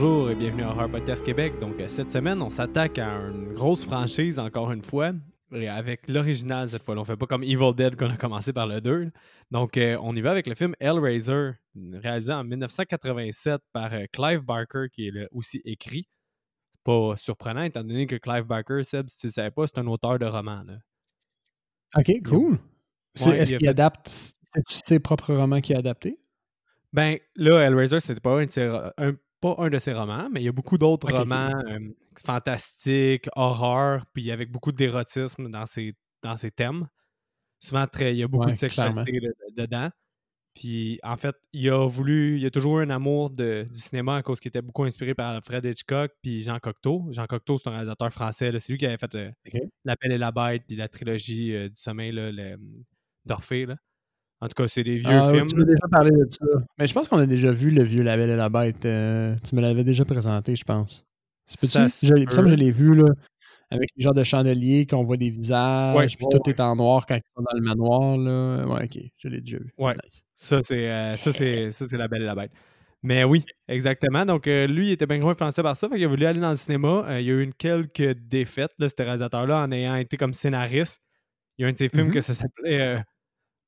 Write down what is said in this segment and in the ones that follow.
bonjour et bienvenue à Horror Podcast Québec. Donc, euh, cette semaine, on s'attaque à une grosse franchise, encore une fois, et avec l'original cette fois. On fait pas comme Evil Dead qu'on a commencé par le 2. Donc, euh, on y va avec le film Hellraiser, réalisé en 1987 par euh, Clive Barker, qui est aussi écrit. Pas surprenant, étant donné que Clive Barker, Seb, si tu ne savais pas, c'est un auteur de romans. Ok, cool. Est-ce qu'il adapte c'est ses propres romans qu'il a adaptés? Ben, là, Hellraiser, c'était pas un, pas un de ses romans, mais il y a beaucoup d'autres romans euh, fantastiques, horreur, puis avec beaucoup d'érotisme dans ses, dans ses thèmes. Souvent, très, il y a beaucoup de sexualité dedans. Puis, en fait, il a voulu, il a toujours eu un amour de, du cinéma à cause qu'il était beaucoup inspiré par Fred Hitchcock puis Jean Cocteau. Jean Cocteau, c'est un réalisateur français. C'est lui qui avait fait euh, L'appel et la bête puis la trilogie euh, du sommeil, d'Orphée. En tout cas, c'est des vieux ah, films. Tu m'as déjà parlé de ça. Mais je pense qu'on a déjà vu le vieux La Belle et la Bête. Euh, tu me l'avais déjà présenté, je pense. Ça je, il me semble que je l'ai vu, là. Avec les genres de chandeliers, qu'on voit des visages, puis tout est en noir quand ils sont dans le manoir, là. Ouais, ok, je l'ai déjà vu. Ouais. Ça, c'est euh, ça, c'est La Belle et la Bête. Mais oui, exactement. Donc, euh, lui, il était bien gros influencé par ça. Fait il a voulu aller dans le cinéma. il y a eu une, quelques défaites, là, ce réalisateur-là, en ayant été comme scénariste. Il y a un de ses films mm-hmm. que ça s'appelait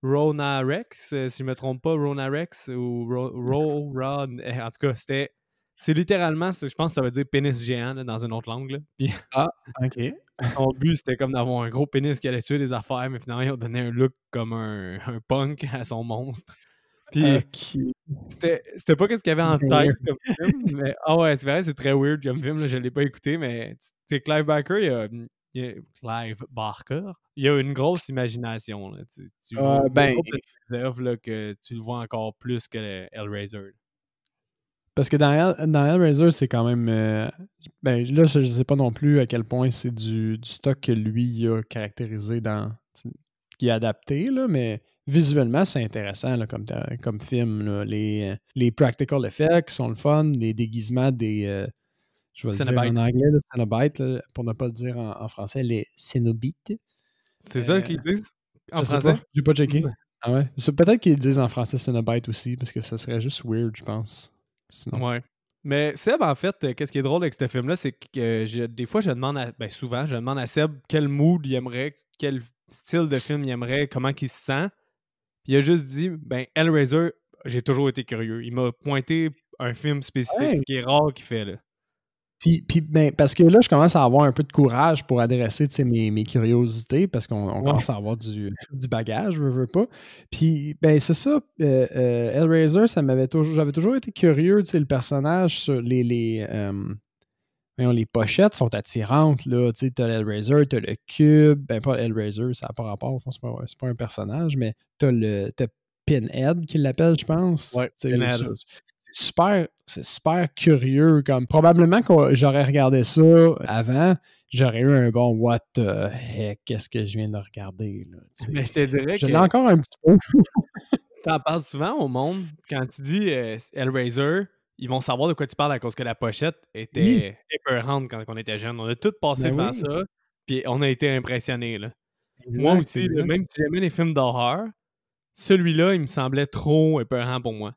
Rona Rex, euh, si je me trompe pas, Rona Rex ou Ro, Rod. Eh, en tout cas, c'était. C'est littéralement, je pense que ça veut dire pénis géant dans une autre langue. ah, ok. Son but, c'était comme d'avoir un gros pénis qui allait tuer des affaires, mais finalement, ils ont donné un look comme un, punk à son monstre. Puis, c'était, c'était pas ce qu'il y avait en tête comme film, mais ah ouais, c'est vrai, c'est très weird comme film, je l'ai pas écouté, mais c'est Clive Barker, il a, Clive Barker, il y a une grosse imagination. Là. Tu, tu vois ben, là, que tu le vois encore plus que Hellraiser. Parce que dans, dans Hellraiser, c'est quand même. Euh, ben, là, je ne sais pas non plus à quel point c'est du, du, stock que lui a caractérisé dans. qui est adapté, là, mais visuellement, c'est intéressant là, comme, comme film. Les, les practical effects sont le fun, les déguisements des. Euh, je vais le dire en anglais, le Cenobite, pour ne pas le dire en, français, les Cenobites. C'est ça qu'ils disent? En français? Je n'ai pas checké. Ah ouais? Peut-être qu'ils disent en français Cenobite aussi, parce que ça serait juste weird, je pense. Sinon. Ouais. Mais Seb, en fait, euh, qu'est-ce qui est drôle avec ce film-là, c'est que des fois, je demande à, ben souvent, je demande à Seb quel mood il aimerait, quel style de film il aimerait, comment il se sent. Puis il a juste dit, ben, Hellraiser, j'ai toujours été curieux. Il m'a pointé un film spécifique, ce qui est rare qu'il fait, là. Puis, ben, parce que là, je commence à avoir un peu de courage pour adresser mes, mes curiosités, parce qu'on commence à avoir du, du bagage, je veux pas. Puis, ben, c'est ça. Euh, euh, Hellraiser, ça m'avait toujours. J'avais toujours été curieux, tu sais, le personnage sur les. les euh, les pochettes sont attirantes, là. Tu sais, t'as Hellraiser, t'as le cube. Ben, pas Hellraiser, ça n'a pas rapport, c'est pas, pas un personnage, mais t'as le. T'as Pinhead qui l'appelle, je pense. Ouais, Pinhead super, c'est super curieux. Comme probablement que j'aurais regardé ça avant, j'aurais eu un bon what the heck, qu'est-ce que je viens de regarder là. Mais je te dirais je l'ai encore un petit peu. T'en parles souvent au monde quand tu dis euh, Hellraiser. Ils vont savoir de quoi tu parles à cause que la pochette était épeurante quand on était jeune. On a tous passé ben devant ça, puis on a été impressionnés. Là. moi aussi, même si j'aimais les films d'horreur, celui-là, il me semblait trop épeurant pour moi.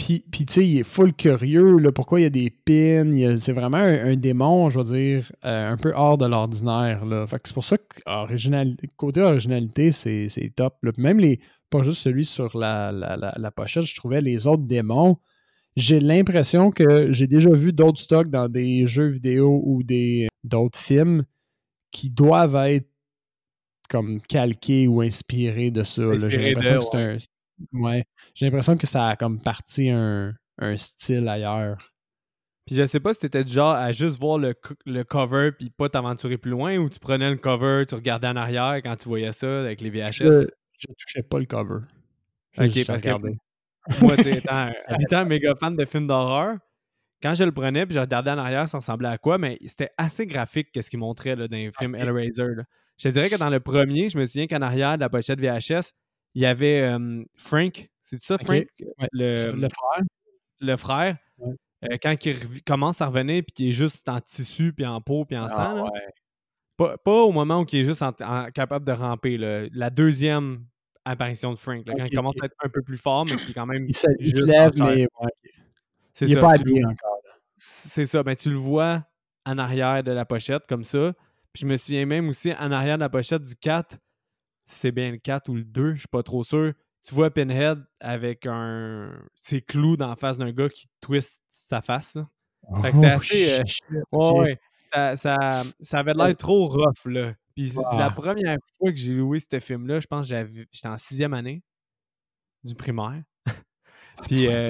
Puis, tu sais, il est full curieux, là, pourquoi il y a des pins, c'est vraiment un, démon, je veux dire, euh, un peu hors de l'ordinaire, là. Fait c'est pour ça que côté originalité, c'est top. Même les, pas juste celui sur la, la, pochette, je trouvais les autres démons, j'ai l'impression que j'ai déjà vu d'autres stocks dans des jeux vidéo ou des d'autres films qui doivent être comme calqués ou inspirés de ça. J'ai l'impression que c'est un Ouais. J'ai l'impression que ça a comme parti un, style ailleurs. Puis je sais pas si t'étais du genre à juste voir le, cover puis pas t'aventurer plus loin ou tu prenais le cover, tu regardais en arrière quand tu voyais ça avec les VHS. Je, je touchais pas le cover. ok, parce que moi, étant, étant méga fan de films d'horreur, quand je le prenais puis je regardais en arrière, ça ressemblait à quoi? Mais c'était assez graphique qu'est-ce qu'il montrait là, dans les films Hellraiser. Je te dirais que dans le premier, je me souviens qu'en arrière de la pochette VHS, il y avait Frank, c'est ça, Frank? Le, frère? Le frère. Euh, quand il commence à revenir puis qu'il est juste en tissu, puis en peau, puis en ah, sang. Pas, au moment où il est juste capable de ramper. La deuxième apparition de Frank. quand il commence à être un peu plus fort, mais qui est quand même. Il, se lève, mais. C'est il n'est pas habillé encore. c'est ça. Ben, tu le vois en arrière de la pochette, comme ça. Puis je me souviens même aussi en arrière de la pochette du 4, c'est bien le 4 ou le 2, je suis pas trop sûr. Tu vois Pinhead avec un. ses clous dans la face d'un gars qui twist sa face. Fait que c'est assez. euh, shit, Ouais, ok. ouais. Ça, ça, ça avait l'air trop rough, là. Puis c'est la Ah. première fois que j'ai loué ce film-là. Je pense que j'étais en sixième année du primaire. Puis, euh,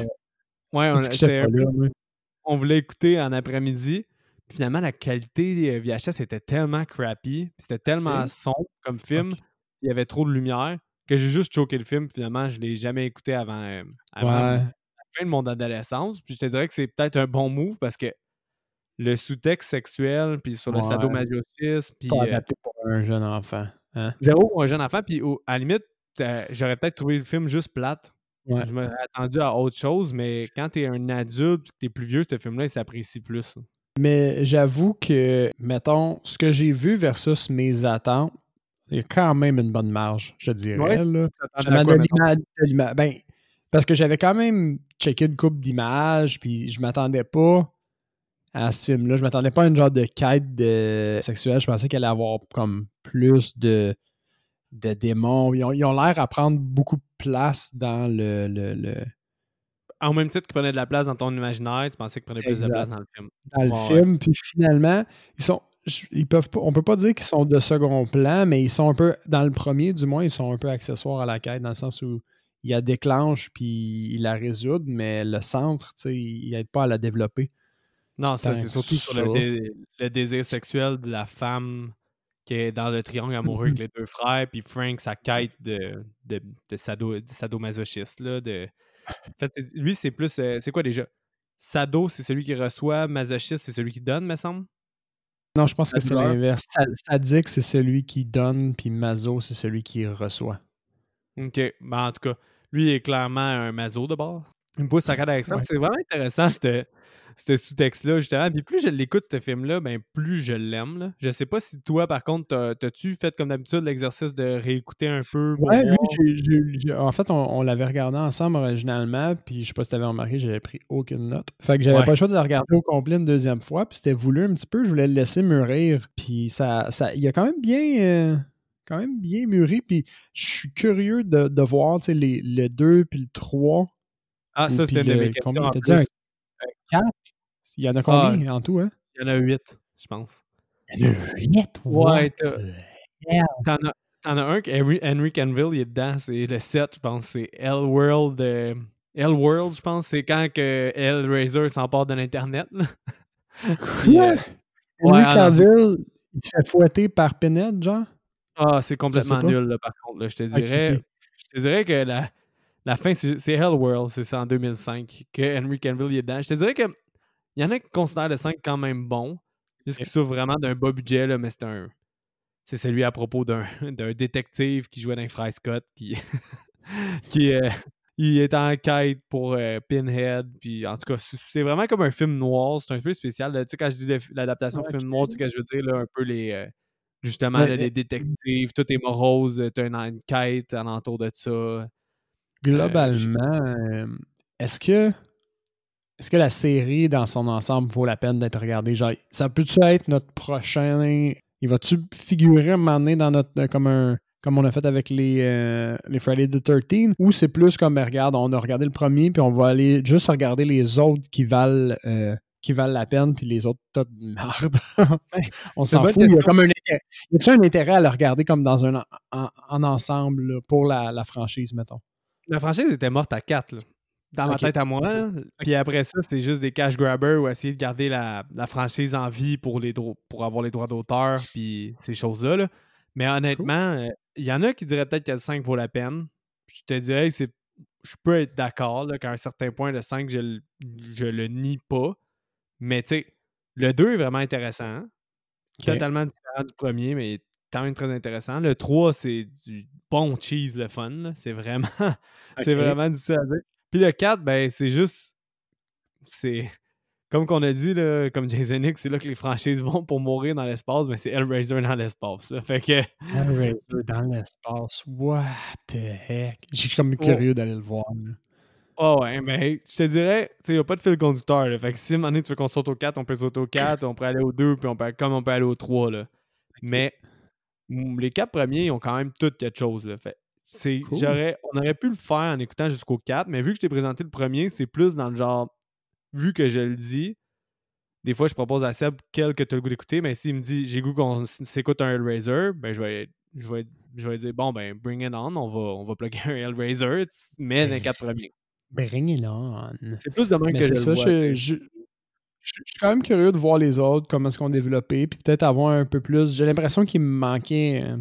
ouais, on, là, voulait écouter en après-midi. Finalement, la qualité euh, VHS était tellement crappy. C'était tellement sombre comme film. Il y avait trop de lumière que j'ai juste choqué le film. Finalement, je l'ai jamais écouté avant, euh, avant Ouais. la fin de mon adolescence. Puis je te dirais que c'est peut-être un bon move parce que le sous-texte sexuel, puis sur le Ouais. sadomasochisme, puis Pas euh, adapté pour un jeune enfant. Hein? zéro pour un jeune enfant. Puis au- à la limite, euh, j'aurais peut-être trouvé le film juste plate. Ouais. Je m'aurais attendu à autre chose, mais quand t'es un adulte, que t'es plus vieux, ce film-là, il s'apprécie plus. Mais j'avoue que, mettons, ce que j'ai vu versus mes attentes, il y a quand même une bonne marge, je dirais. Ouais. Là. Je quoi, de Ben, parce que j'avais quand même checké une coupe d'images, puis je m'attendais pas à ce film-là. Je m'attendais pas à une genre de quête de... sexuelle. Je pensais qu'elle allait avoir comme plus de, de démons. Ils ont l'air à prendre beaucoup de place dans le. le- le- En même titre qu'il prenait de la place dans ton imaginaire, tu pensais qu'il prenait plus de place dans le film. dans le film. Puis finalement, ils sont. Ils peuvent pas, on peut pas dire qu'ils sont de second plan, mais ils sont un peu, dans le premier du moins, ils sont un peu accessoires à la quête, dans le sens où il la déclenche puis il la résout, mais le centre, tu sais, il n'aide pas à la développer. Non, c'est surtout sur le, ça. dé- le désir sexuel de la femme qui est dans le triangle amoureux avec les deux frères, puis Frank, sa quête de, de, de, sado, de sadomasochiste. Là, de... En fait, lui, c'est plus. euh, c'est quoi déjà? Sado, c'est celui qui reçoit, masochiste, c'est celui qui donne, me semble? Non, je pense que c'est l'inverse. Sa- Sadique, c'est celui qui donne, puis Mazo, c'est celui qui reçoit. Ok, ben, en tout cas, lui est clairement un maso de bord. Il me pousse sa carte avec ça. Ouais. C'est vraiment intéressant, ce ce sous-texte-là, justement. Puis plus je l'écoute, ce film-là, ben plus je l'aime. Je sais pas si toi, par contre, t'as- t'as-tu fait comme d'habitude l'exercice de réécouter un peu? Ouais, lui, en fait, on, on l'avait regardé ensemble originalement, puis je sais pas si t'avais remarqué, j'avais pris aucune note. Fait que j'avais Ouais. pas le choix de le regarder au complet une deuxième fois, puis c'était voulu un petit peu, je voulais le laisser mûrir, puis ça, ça, il a quand même bien, euh, quand même bien mûri, puis je suis curieux de, de voir, tu sais, les- le 2 puis le 3. Ah, ça, c'était une de mes questions. dit, un-. 4? Il y en a combien en tout, hein? Il y en a huit, je pense. Il y en a 8, Ouais, T'en as, as un que Henry, Henry Canville il est dedans, c'est le 7, je pense. C'est Hellworld. euh, Hellworld, je pense, c'est quand que Hellraiser s'empare de l'Internet. euh, Henry ouais, Cavill, il se fait fouetter par Pinhead, genre? Ah, c'est complètement nul, là, par contre. là. Je te dirais, je te dirais que la, la fin, c'est Hellworld, c'est ça, en 2005, que Henry Cavill il est dedans. Je te dirais que il y en a qui considèrent le 5 quand même bon, juste qu'il souffre vraiment d'un bas budget, là, mais c'est un... C'est celui à propos d'un détective qui jouait dans Fry Scott, qui, qui euh, il est en quête pour euh, Pinhead, puis en tout cas, c'est- vraiment comme un film noir, c'est un peu spécial. Tu sais, quand je dis l'adaptation Ok. film noir, tu sais, que je veux dire, là, un peu les... euh, Justement, là, les détectives, tout est morose, t'as une, une quête alentour de ça. Globalement, euh, est-ce que est-ce que la série dans son ensemble vaut la peine d'être regardée? Genre, ça peut-tu être notre prochain. Il va-tu figurer un moment donné dans notre. comme un. Comme on a fait avec les, euh, les Friday the 13 ou c'est plus comme, ben, regarde, on a regardé le premier, puis on va aller juste regarder les autres qui valent, euh, qui valent la peine, puis les autres, tas de merde. on s'en fout. Il y a comme un intérêt. Y a-tu un intérêt à le regarder comme dans un en, en- en ensemble là, pour la, la franchise, mettons? La franchise était morte à 4, dans ma tête à moi. Puis après ça, c'était juste des cash grabbers ou essayer de garder la, la franchise en vie pour, les pour avoir les droits d'auteur, puis ces choses-là. là. Mais honnêtement, euh, il y en a qui diraient peut-être que le 5 vaut la peine. Je te dirais que c'est. Je peux être d'accord qu'à un certain point, le 5, je, le- je le nie pas. Mais tu sais, le 2 est vraiment intéressant. hein. Totalement différent du premier, mais quand même très intéressant. Le 3, c'est du bon cheese, le fun. C'est vraiment, c'est Ok. vraiment difficile à dire. Puis le 4, ben, c'est juste. C'est. Comme qu'on a dit, là, comme Jason X, c'est là que les franchises vont pour mourir dans l'espace, mais c'est Hellraiser dans l'espace. Fait que. Hellraiser dans l'espace. What the heck? Je suis comme Oh. curieux d'aller le voir. là. Oh ouais, mais je te dirais, tu sais, il n'y a pas de fil conducteur. Là. Fait que si à un moment donné, tu veux qu'on saute au 4, on peut sauter au 4, on peut aller au 2, puis on peut, comme on peut aller au 3. Là. Mais les quatre premiers, ils ont quand même tout quelque chose. Là. Fait c'est, j'aurais, on aurait pu le faire en écoutant jusqu'au 4, mais vu que je t'ai présenté le premier, c'est plus dans le genre, vu que je le dis, des fois, je propose à Seb quel que tu as le goût d'écouter, mais s'il me dit j'ai goût qu'on s'écoute un Hellraiser, ben je vais, je vais, je vais dire bon, ben bring it on, on va, on va plugger un Hellraiser, mais dans les quatre premiers. Bring it on. C'est plus de même que je ça, le je, je, je, suis quand même curieux de voir les autres, comment est-ce qu'on a développé, puis peut-être avoir un peu plus. J'ai l'impression qu'il me manquait. Euh,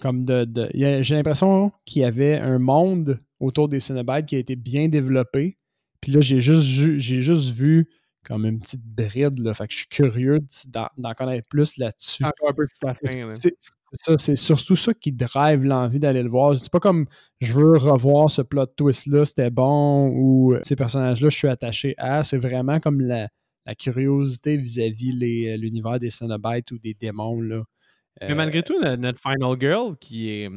comme de. de j'ai l'impression qu'il y avait un monde autour des Cinebites qui a été bien développé. Puis là, j'ai juste, j'ai juste vu comme une petite bride. Là, fait que je suis curieux d'en connaître plus là-dessus. Encore un peu C'est ça, c'est surtout ça qui drive l'envie d'aller le voir. C'est pas comme je veux revoir ce plot twist-là, c'était bon, ou ces personnages-là, je suis attaché à. C'est vraiment comme la, la curiosité vis-à-vis l'univers des Cenobites ou des démons. Là. Mais malgré euh, tout, notre Final Girl, qui est,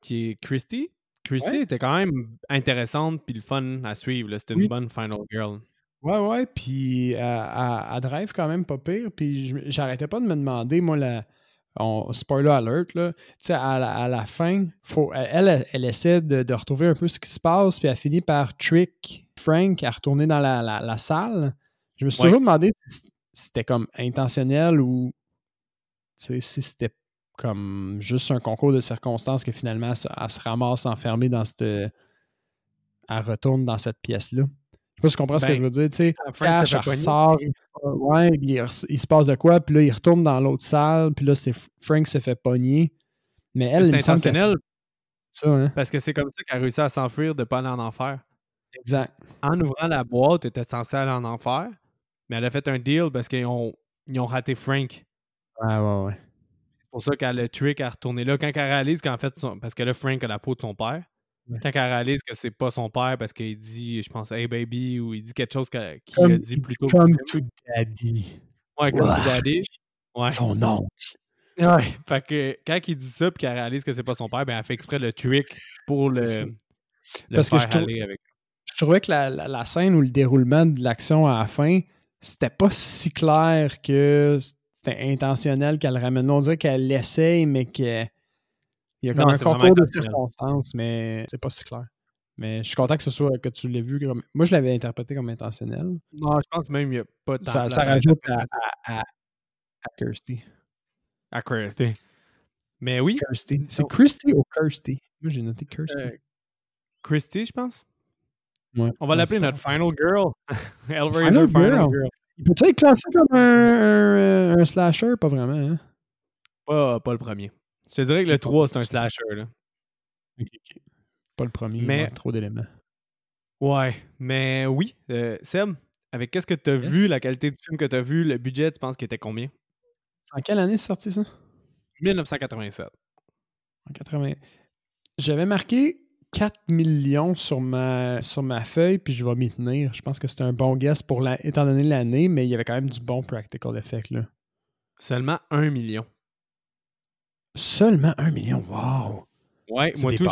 qui est Christy, Christy était quand même intéressante puis le fun à suivre. C'était une bonne Final Girl. Ouais, ouais, puis elle, drive quand même pas pire. Puis j'arrêtais pas de me demander, moi, la, spoiler alert, là, tu sais, à, la fin, faut, elle, elle, essaie de, retrouver un peu ce qui se passe, puis elle finit par trick Frank à retourner dans la, la salle. Je me suis toujours demandé si c'était comme intentionnel ou si c'était comme juste un concours de circonstances que finalement elle, se ramasse enfermée dans cette. Elle retourne dans cette pièce-là. Je sais pas si tu comprends ce que ben, je veux dire. Tu sais, Cash, ressort, il, ouais, il, se passe de quoi, puis là, il retourne dans l'autre salle, puis là, c'est Frank se fait pogner. Mais elle, c'est intentionnel. Ça, hein? Parce que c'est comme ça qu'elle a réussi à s'enfuir de pas aller en enfer. Exact. En ouvrant la boîte, elle était censée aller en enfer. Mais elle a fait un deal parce qu'ils ont, ils ont raté Frank. Ouais, ouais, ouais. C'est pour ça qu'elle a trick à retourner là. Quand elle réalise qu'en fait, parce que là, Frank a la peau de son père. Quand elle réalise que c'est pas son père parce qu'il dit, je pense, Hey baby, ou il dit quelque chose qu'il a dit plus tôt. Comme to daddy. Ouais, comme to daddy. Ouais. Son oncle. Ouais, fait que quand il dit ça puis qu'elle réalise que c'est pas son père, ben elle fait exprès le trick pour le, le Parce faire que je aller avec. Je trouvais que la, la, la, scène ou le déroulement de l'action à la fin, c'était pas si clair que c'était intentionnel qu'elle ramène. On dirait qu'elle l'essaye, mais qu'il y a comme un concours de circonstances, mais c'est pas si clair. Mais je suis content que ce soit que tu l'aies vu. Moi, je l'avais interprété comme intentionnel. Non, je pense même qu'il n'y a pas tant Ça, ça rajoute à, à, Kirsty. À Kirsty. Mais oui. C'est Kirsty ou Kirsty? Moi, j'ai noté Kirsty. Euh, Kirsty, je pense. On va l'appeler notre Final Girl. Hellraiser Final, Girl. Il peut être classé comme un, un, slasher? Pas vraiment, hein? Pas, pas le premier. Je te dirais que le 3, c'est un slasher, là. Pas le premier, mais trop d'éléments. Ouais, mais oui. Euh, Seb, avec qu'est-ce que tu as vu, la qualité du film que tu as vu, le budget, tu penses qu'il était combien? En quelle année c'est sorti ça? 1987. En 80. J'avais marqué 4 millions sur ma, sur ma feuille, puis je vais m'y tenir. Je pense que c'est un bon guess pour la, étant donné l'année, mais il y avait quand même du bon practical effect. Là. Seulement 1 million. Seulement 1 million, wow! Ouais, moi tout,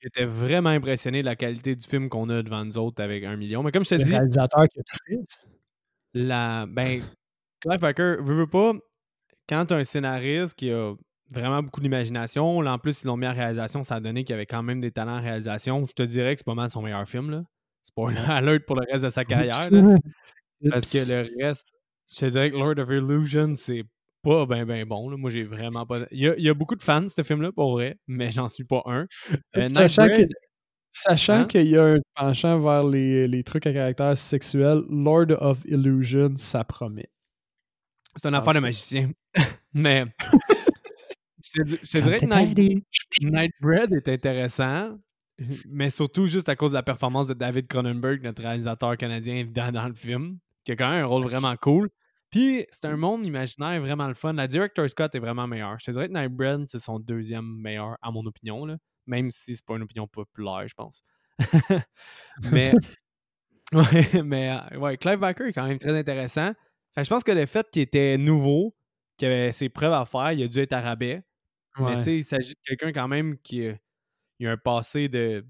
j'étais, vraiment impressionné de la qualité du film qu'on a devant nous autres avec 1 million. Mais comme je te dis. Le réalisateur qui a tout fait. La, ben, Clive Barker, veux, veux pas, quand as un scénariste qui a vraiment beaucoup d'imagination. Là, en plus, ils l'ont mis en réalisation. Ça a donné qu'il y avait quand même des talents en réalisation. Je te dirais que c'est pas mal son meilleur film. Là. C'est pas un alert pour le reste de sa carrière. Parce que le reste, je te dirais que Lord of Illusion, c'est pas ben ben bon. Moi, j'ai vraiment pas. Il y, a, beaucoup de fans de ce film-là, pour vrai, mais j'en suis pas un. Euh, sachant hein? qu'il y a un penchant vers les, les, trucs à caractère sexuel, Lord of Illusion, ça promet. C'est une affaire de magicien. mais je te dirais que Nightbread est intéressant, mais surtout juste à cause de la performance de David Cronenberg, notre réalisateur canadien dans le film, qui a quand même un rôle vraiment cool. Puis c'est un monde imaginaire vraiment le fun. La director Scott est vraiment meilleure. Je te dirais que Nightbread, c'est son deuxième meilleur, à mon opinion, là. même si c'est pas une opinion populaire, je pense. mais, ouais, mais euh, ouais, Clive Barker est quand même très intéressant. je pense que le fait qu'il était nouveau, qu'il avait ses preuves à faire, il a dû être à Mais tu sais, il s'agit de quelqu'un quand même qui a, a un passé de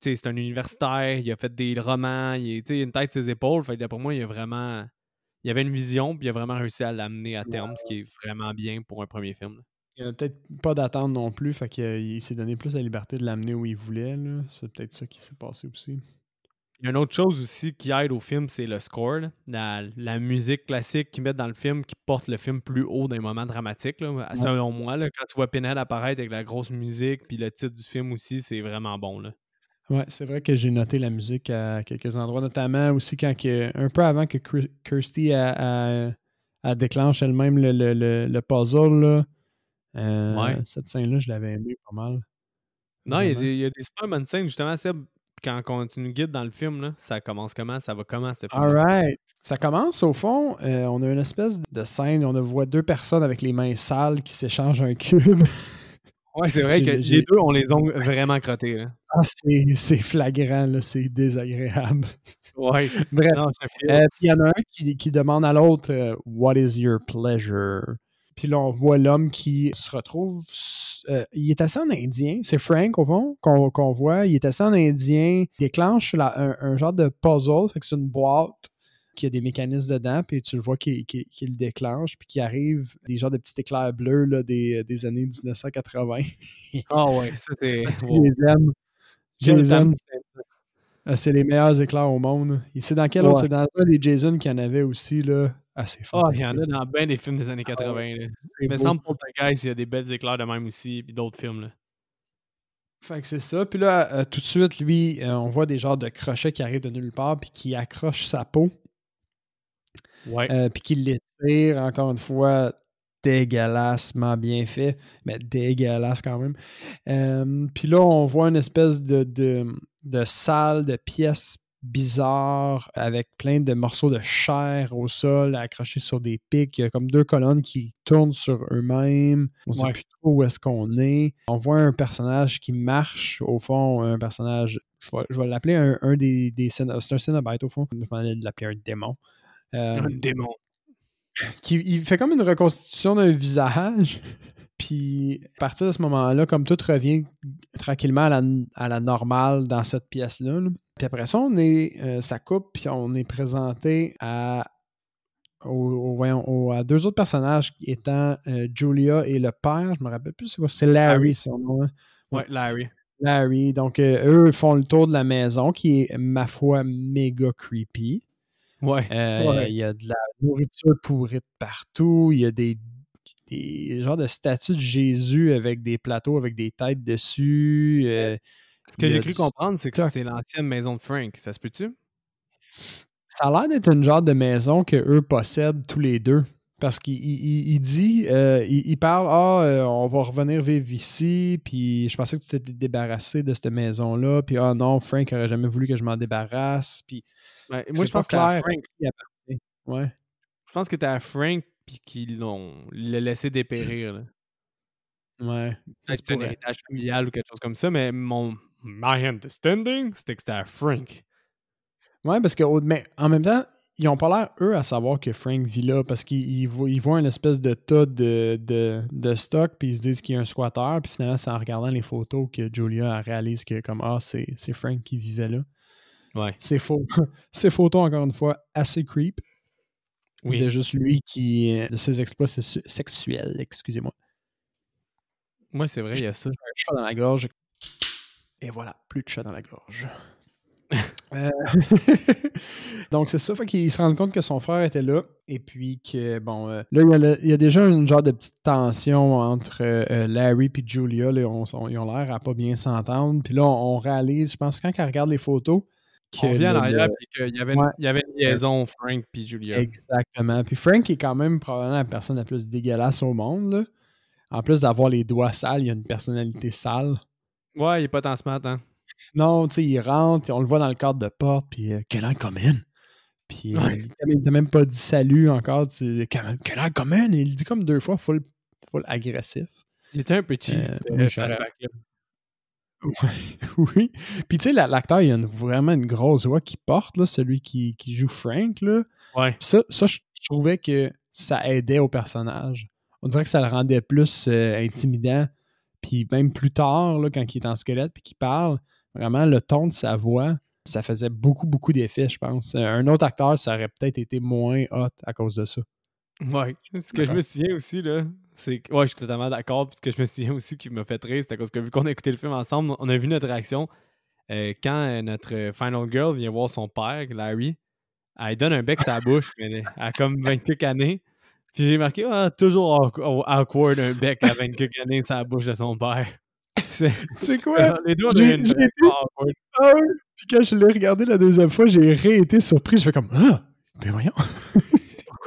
c'est un universitaire, il a fait des romans, il, a une tête sur ses épaules. Fait d'après moi, il a vraiment. Il avait une vision, puis il a vraiment réussi à l'amener à terme, ce qui est vraiment bien pour un premier film. Il n'y a peut-être pas d'attente non plus, fait qu'il s'est donné plus la liberté de l'amener où il voulait. C'est peut-être ça qui s'est passé aussi. Il y a une autre chose aussi qui aide au film, c'est le score. La, musique classique qu'ils mettent dans le film qui porte le film plus haut dans les moments dramatiques. Là. Selon moi, quand tu vois Pinhead apparaître avec la grosse musique puis le titre du film aussi, c'est vraiment bon. Là. Ouais, c'est vrai que j'ai noté la musique à quelques endroits, notamment aussi quand un peu avant que Kirsty a, déclenche elle-même le, puzzle. Euh, cette scène-là, je l'avais aimé pas mal. Non, il y, a des, super bonnes scènes. Justement, quand, tu nous guides dans le film, là, ça commence comment? Ça va comment, ce film? Alright. Ça commence, au fond, euh, on a une espèce de scène, on voit deux personnes avec les mains sales qui s'échangent un cube. ouais, c'est vrai que les deux, on les ongles vraiment crottés. Là. Ah, c'est flagrant, c'est désagréable. Ouais. Bref. Euh, puis il y en a un qui, qui demande à l'autre euh, What is your pleasure? Puis là, on voit l'homme qui se retrouve euh, il est assis en indien. C'est Frank, au fond, qu'on voit. Il est assis en indien. Il déclenche un, genre de puzzle. Fait que c'est une boîte qui a des mécanismes dedans, puis tu le vois qu'il le déclenche, puis qui arrive des genres de petits éclairs bleus là, des, années 1980. Ah ouais, ça c'est. Je les aime. Je les aime. Ah, c'est les meilleurs éclairs au monde. C'est dans quel autre? C'est dans les Jason qui en avait aussi, là. Assez ah, ah, il y en a dans bien des films des années 80. Ah, Mais semble pour Poltergeist, il y a des belles éclairs de même aussi, puis d'autres films. Là. Fait que c'est ça. Puis là, euh, tout de suite, lui, euh, on voit des genres de crochets qui arrivent de nulle part, puis qui accrochent sa peau. Ouais. Euh, puis qui l'étire, encore une fois, dégueulassement bien fait, mais dégueulasse quand même. puis là, on voit une espèce de, de, de salle de pièces bizarre avec plein de morceaux de chair au sol accrochés sur des pics. Il y a comme deux colonnes qui tournent sur eux-mêmes. On ne sait plus trop où est-ce qu'on est. On voit un personnage qui marche, au fond, un personnage, je vais, l'appeler un, des, des C'est un Cenobite au fond. Je vais l'appeler un démon. Euh, un démon. Qui, il fait comme une reconstitution d'un visage. Puis à partir de ce moment-là, comme tout revient tranquillement à la, à la normale dans cette pièce-là, puis après ça, on est, euh, ça coupe, puis on est présenté à, à deux autres personnages étant euh, Julia et le père. Je me rappelle plus c'est quoi. C'est Larry, son nom. Hein. Ouais, Larry. Larry. Donc, euh, eux font le tour de la maison qui est, ma foi, méga creepy. Ouais. Il y a de la nourriture pourrite partout. Il y a des, des genres de statues de Jésus avec des plateaux avec des têtes dessus. Ce que j'ai cru comprendre, c'est que c'est l'ancienne maison de Frank. Ça se peut-tu? Ça a l'air d'être une genre de maison qu'eux possèdent tous les deux. Parce qu'il dit, euh, il, parle, ah, euh, on va revenir vivre ici, puis je pensais que tu t'étais débarrassé de cette maison-là, puis ah non, Frank aurait jamais voulu que je m'en débarrasse, puis... moi, je pense que à Frank Ouais. Je pense que t'es à Frank, puis qu'ils l'ont laissé dépérir, là. Ouais. Peut-être un héritage familial ou quelque chose comme ça, mais mon, my understanding, c'était que c'était à Frank. Ouais, parce que mais en même temps, ils ont pas l'air, eux, à savoir que Frank vit là parce qu'ils voient, une espèce de tas de, de, stock, puis ils se disent qu'il y a un squatter, puis finalement, c'est en regardant les photos que Julia réalise que, comme, ah, c'est Frank qui vivait là. Ouais. C'est faux. Ces photos, encore une fois, assez creep. Oui. De juste lui qui. de ses exploits sexuels, excusez-moi. Moi, c'est vrai, il y a ça. un chat dans la gorge. Et voilà, plus de chat dans la gorge. Euh, donc, c'est ça, fait qu'il se rend compte que son frère était là, et puis que, bon, euh, là, il y, a déjà une genre de petite tension entre euh, Larry et Julia, là, ils ont l'air à pas bien s'entendre, puis là, on, réalise, je pense, quand elle regarde les photos, vient qu'il y avait, une, y avait une liaison Frank puis Julia. Exactement. Puis Frank est quand même probablement la personne la plus dégueulasse au monde, là. En plus d'avoir les doigts sales, il a une personnalité sale. Ouais, il est pas tant smart, hein. Non, tu sais, il rentre, on le voit dans le cadre de porte, puis euh, I come in? Puis euh, il t'a même pas dit salut encore, tu I come in? il dit comme deux fois, full, full agressif. Il était un peu cheese. Euh, oui. Puis tu sais, l'acteur, il a vraiment une grosse voix qui porte, là, celui qui, qui joue Frank. Là. Ouais. ça, ça je trouvais que ça aidait au personnage. On dirait que ça le rendait plus intimidant puis même plus tard, là, quand il est en squelette puis qu'il parle, vraiment, le ton de sa voix, ça faisait beaucoup, beaucoup d'effets, je pense. Un autre acteur, ça aurait peut-être été moins hot à cause de ça. Ouais. Ce que je me souviens aussi, là, c'est. Ouais, je suis totalement d'accord. Ce que je me souviens aussi qui m'a fait rire, c'est à cause que vu qu'on a écouté le film ensemble, on a vu notre réaction. Euh, quand euh, notre Final Girl vient voir son père, Larry, elle donne un bec sa bouche, mais elle a comme 20 quelques années. Puis j'ai marqué, ah, toujours awkward un bec à 20 quelques années sa bouche de son père. C'est quoi? Les deux, on été... awkward. Ah Puis quand je l'ai regardé la deuxième fois, j'ai réété surpris. Je fais comme, ah, ben voyons.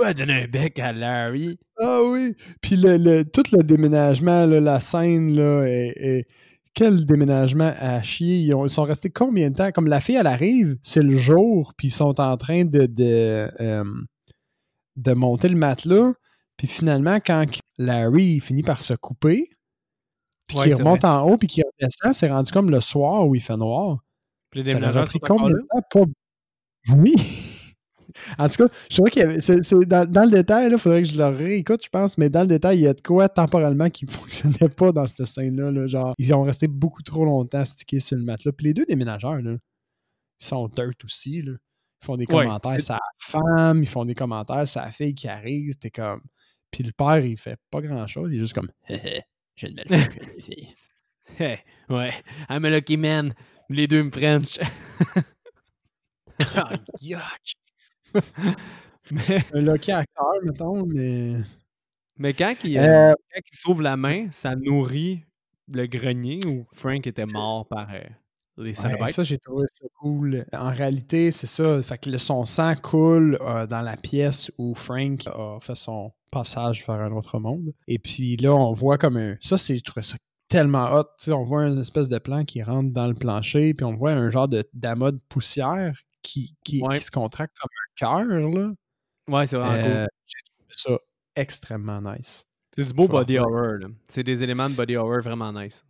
Pourquoi donner un bec à Larry? Ah oui. Puis le, tout le déménagement, la scène, là, est quel déménagement à chier. Ils, sont restés combien de temps? Comme la fille, elle arrive, c'est le jour, puis ils sont en train de, de, euh, de monter le matelas. Puis finalement, quand Larry finit par se couper, puis qu'il remonte en haut, puis qu'il redescend, c'est rendu comme le soir où il fait noir. Puis les déménagements, pris combien de temps? Pour... Oui! En tout cas, je trouvais qu'il y avait. dans, le détail, il faudrait que je le réécoute, je pense, mais dans le détail, il y a de quoi temporellement qui ne fonctionnait pas dans cette scène-là. Genre, ils ont resté beaucoup trop longtemps stickés sur le matelas. Puis les deux déménageurs, là, ils sont dirt aussi. Là. Ils font des commentaires sur la femme, ils font des commentaires sur la fille qui arrive. T'es comme. Puis le père, il fait pas grand-chose. Il est juste comme. J'ai une belle fille. hey, ouais. I'm a lucky man. Les deux me French. oh, yuck. Mais... Un lucky acteur, mettons, mais. Mais quand il, euh, quand il sauve la main, ça nourrit le grenier où Frank était mort par euh, les ouais, Ça, j'ai trouvé ça cool. En réalité, c'est ça. Fait que son sang coule euh, dans la pièce où Frank a fait son passage vers un autre monde. Et puis là, on voit comme un. Ça, c'est, je trouvais ça tellement hot. on voit une espèce de plan qui rentre dans le plancher, puis on voit un genre de d'amas de poussière qui, qui, qui, se contracte comme cœur, là. Ouais, c'est vraiment cool. Euh, j'ai trouvé ça extrêmement nice. C'est du beau body horror, là. C'est des éléments de body horror vraiment nice.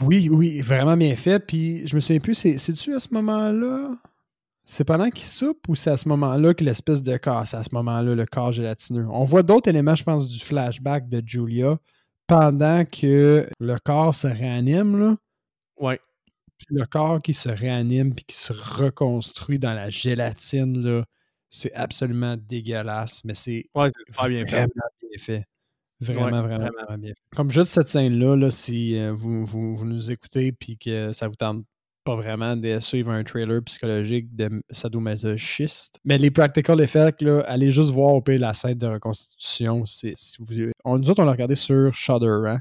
Oui, oui, vraiment bien fait. Puis je me souviens plus, c'est-tu à ce moment-là? C'est pendant qu'il soupe ou c'est à ce moment-là que l'espèce de corps, c'est à ce moment-là le corps gélatineux? On voit d'autres éléments, je pense, du flashback de Julia pendant que le corps se réanime, là. Ouais. Le corps qui se réanime puis qui se reconstruit dans la gélatine, là. C'est absolument dégueulasse, mais c'est ouais, bien vraiment bien fait. Vraiment, vraiment, vraiment, bien fait. Comme juste cette scène-là, là, si euh, vous, vous, nous écoutez puis que ça vous tente pas vraiment de suivre un trailer psychologique de sadomasochiste. Mais les practical effects, là, allez juste voir au pays la scène de reconstitution. C'est, on, nous autres, on l'a regardé sur Shudder, hein?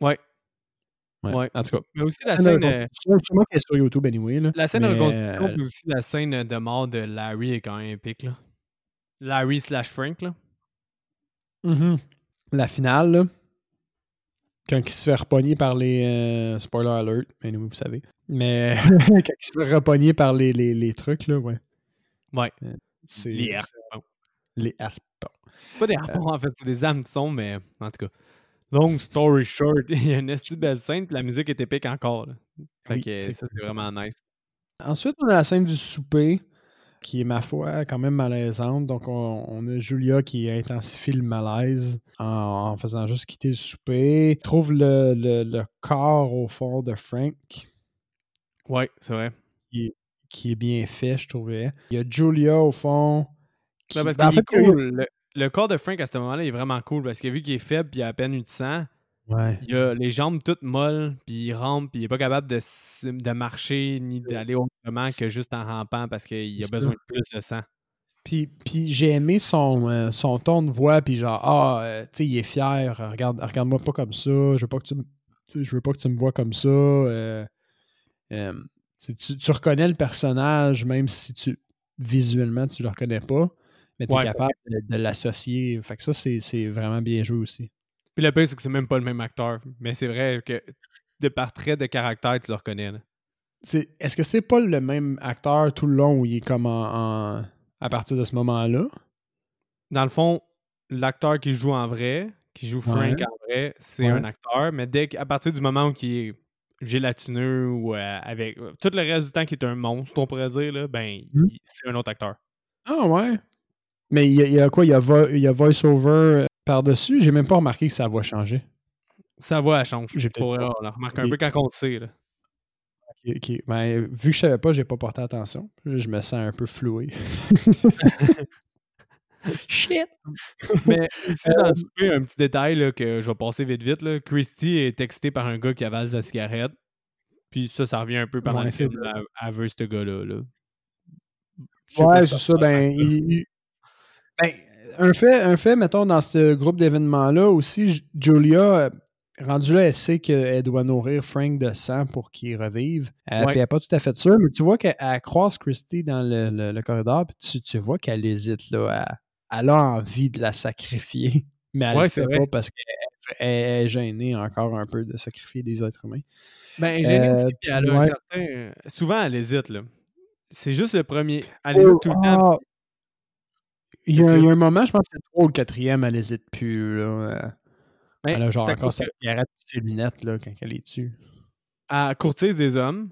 Ouais. Ouais. En tout cas. Mais aussi la scène. Euh, sûrement qu'elle est sur YouTube anyway. Là. La scène de reconstruction, mais aussi la scène de mort de Larry est quand même épique. Là. Larry slash Frank. Là. Mm-hmm. La finale, là, quand il se fait repogner par les. Euh, spoiler alert, anyway, vous savez. Mais quand il se fait repogner par les, les, les trucs, là, ouais. Ouais. Euh, c'est, les harpons. Les harpons. C'est pas des harpons, en fait, c'est des hameçons, mais en tout cas. Long story short, il y a une assez belle scène, puis la musique est épique encore. Là. Fait que ça, c'est vraiment nice. Ensuite, on a la scène du souper, qui est, ma foi, quand même malaisante. Donc, on, a Julia qui intensifie le malaise en, faisant juste quitter le souper. trouve le, le, corps au fond de Frank. Ouais, c'est vrai. Qui est, bien fait, je trouvais. Il y a Julia au fond. Qui, parce ben, en fait, cool le corps de Frank à ce moment-là est vraiment cool parce que vu qu'il est faible puis il a à peine eu de sang, il a les jambes toutes molles, puis il rampe, puis il n'est pas capable de, de marcher ni d'aller autrement que juste en rampant parce qu'il a besoin de plus de sang. Puis, puis j'ai aimé son, euh, son ton de voix, puis genre, ah, euh, tu sais, il est fier, regarde, regarde-moi pas comme ça, je veux pas que tu me, je veux pas que tu me vois comme ça. Euh, tu, tu, reconnais le personnage, même si tu visuellement tu le reconnais pas mais tu es capable de, l'associer. Fait que ça, c'est vraiment bien joué aussi. Puis le pire, c'est que c'est même pas le même acteur. Mais c'est vrai que de par trait de caractère, tu le reconnais. Est-ce que c'est pas le même acteur tout le long où il est comme en, à partir de ce moment-là? Dans le fond, l'acteur qui joue en vrai, qui joue Frank en vrai, c'est un acteur. Mais dès à partir du moment où il est gélatineux ou euh, avec tout le reste du temps qui est un monstre, on pourrait dire, là, ben, hmm. c'est un autre acteur. Ah ouais? Mais il y, a quoi? Il y a, a voice-over euh, par-dessus? J'ai même pas remarqué que sa voix changeait. Sa voix, elle change. J'ai on la remarque un peu quand on le sait. Là. ok, ok. Ben, vu que je savais pas, j'ai pas porté attention. Je me sens un peu floué. Shit! Mais c'est souper, un petit détail là, que je vais passer vite vite. Là. Christy est textée par un gars qui avale sa cigarette. Puis ça, ça revient un peu pendant Ouais, le film. Elle, veut ce gars-là. Là. Pas Ouais, c'est ça. Ben, il- ben, un, fait, un fait, mettons, dans ce groupe d'événements-là aussi, Julia, euh, rendue là, elle sait qu'elle doit nourrir Frank de sang pour qu'il revive. Euh, Ouais. Puis elle n'est pas tout à fait sûre, mais tu vois qu'elle elle croise Christy dans le, le- le corridor, puis tu, tu vois qu'elle hésite, là. Elle, elle a envie de la sacrifier, mais elle Ouais, le fait vrai. pas parce qu'elle elle est gênée encore un peu de sacrifier des êtres humains. Ben, gênée Euh, aussi, puis elle a un certain. Souvent, elle hésite. là. C'est juste le premier. Elle hésite tout le temps. Ah, Il y, a, Qu'est-ce que- il y a un moment, je pense que c'est 3 ou le quatrième, elle hésite plus. Là. Euh, Elle a genre encore sa cigarette et ses lunettes là, quand elle est dessus. Elle courtise des hommes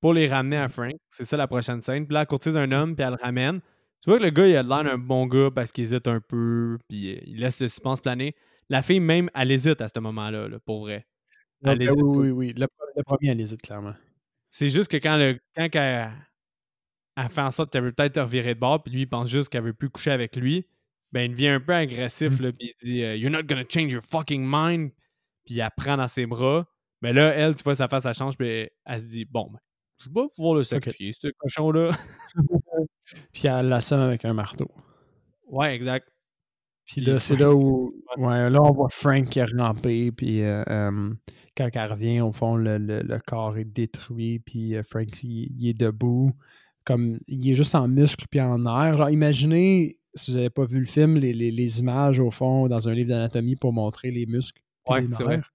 pour les ramener à Frank. C'est ça la prochaine scène. Puis là, elle courtise un homme, puis elle le ramène. Tu vois que le gars, il a l'air d'un bon gars parce qu'il hésite un peu, puis euh, il laisse le suspense planer. La fille, même, elle hésite à ce moment-là, là, pour vrai. Elle ben hésite oui, oui, oui. Le, le premier, elle hésite clairement. C'est juste que quand, le, quand elle, elle fait en sorte qu'elle veut peut-être te revirer de bord, puis lui, il pense juste qu'elle veut plus coucher avec lui, ben, il devient un peu agressif, Mm. là, puis il dit euh, You're not gonna change your fucking mind. Puis il la prend dans ses bras. Mais là, elle, tu vois, sa face, elle change, puis elle se dit Bon, ben, je vais pas pouvoir le sacrifier, ce cochon-là. Puis elle l'assomme avec un marteau. ouais, exact. Puis là, c'est là où. Ouais, là, on voit Frank qui est rampé. Puis euh, euh, quand elle revient, au fond, le, le- le corps est détruit. Puis euh, Frank, il, il est debout. Comme, il est juste en muscle puis en air. Genre, imaginez, si vous n'avez pas vu le film, les, les- les images, au fond, dans un livre d'anatomie pour montrer les muscles. Ouais, les c'est vrai. nerfs.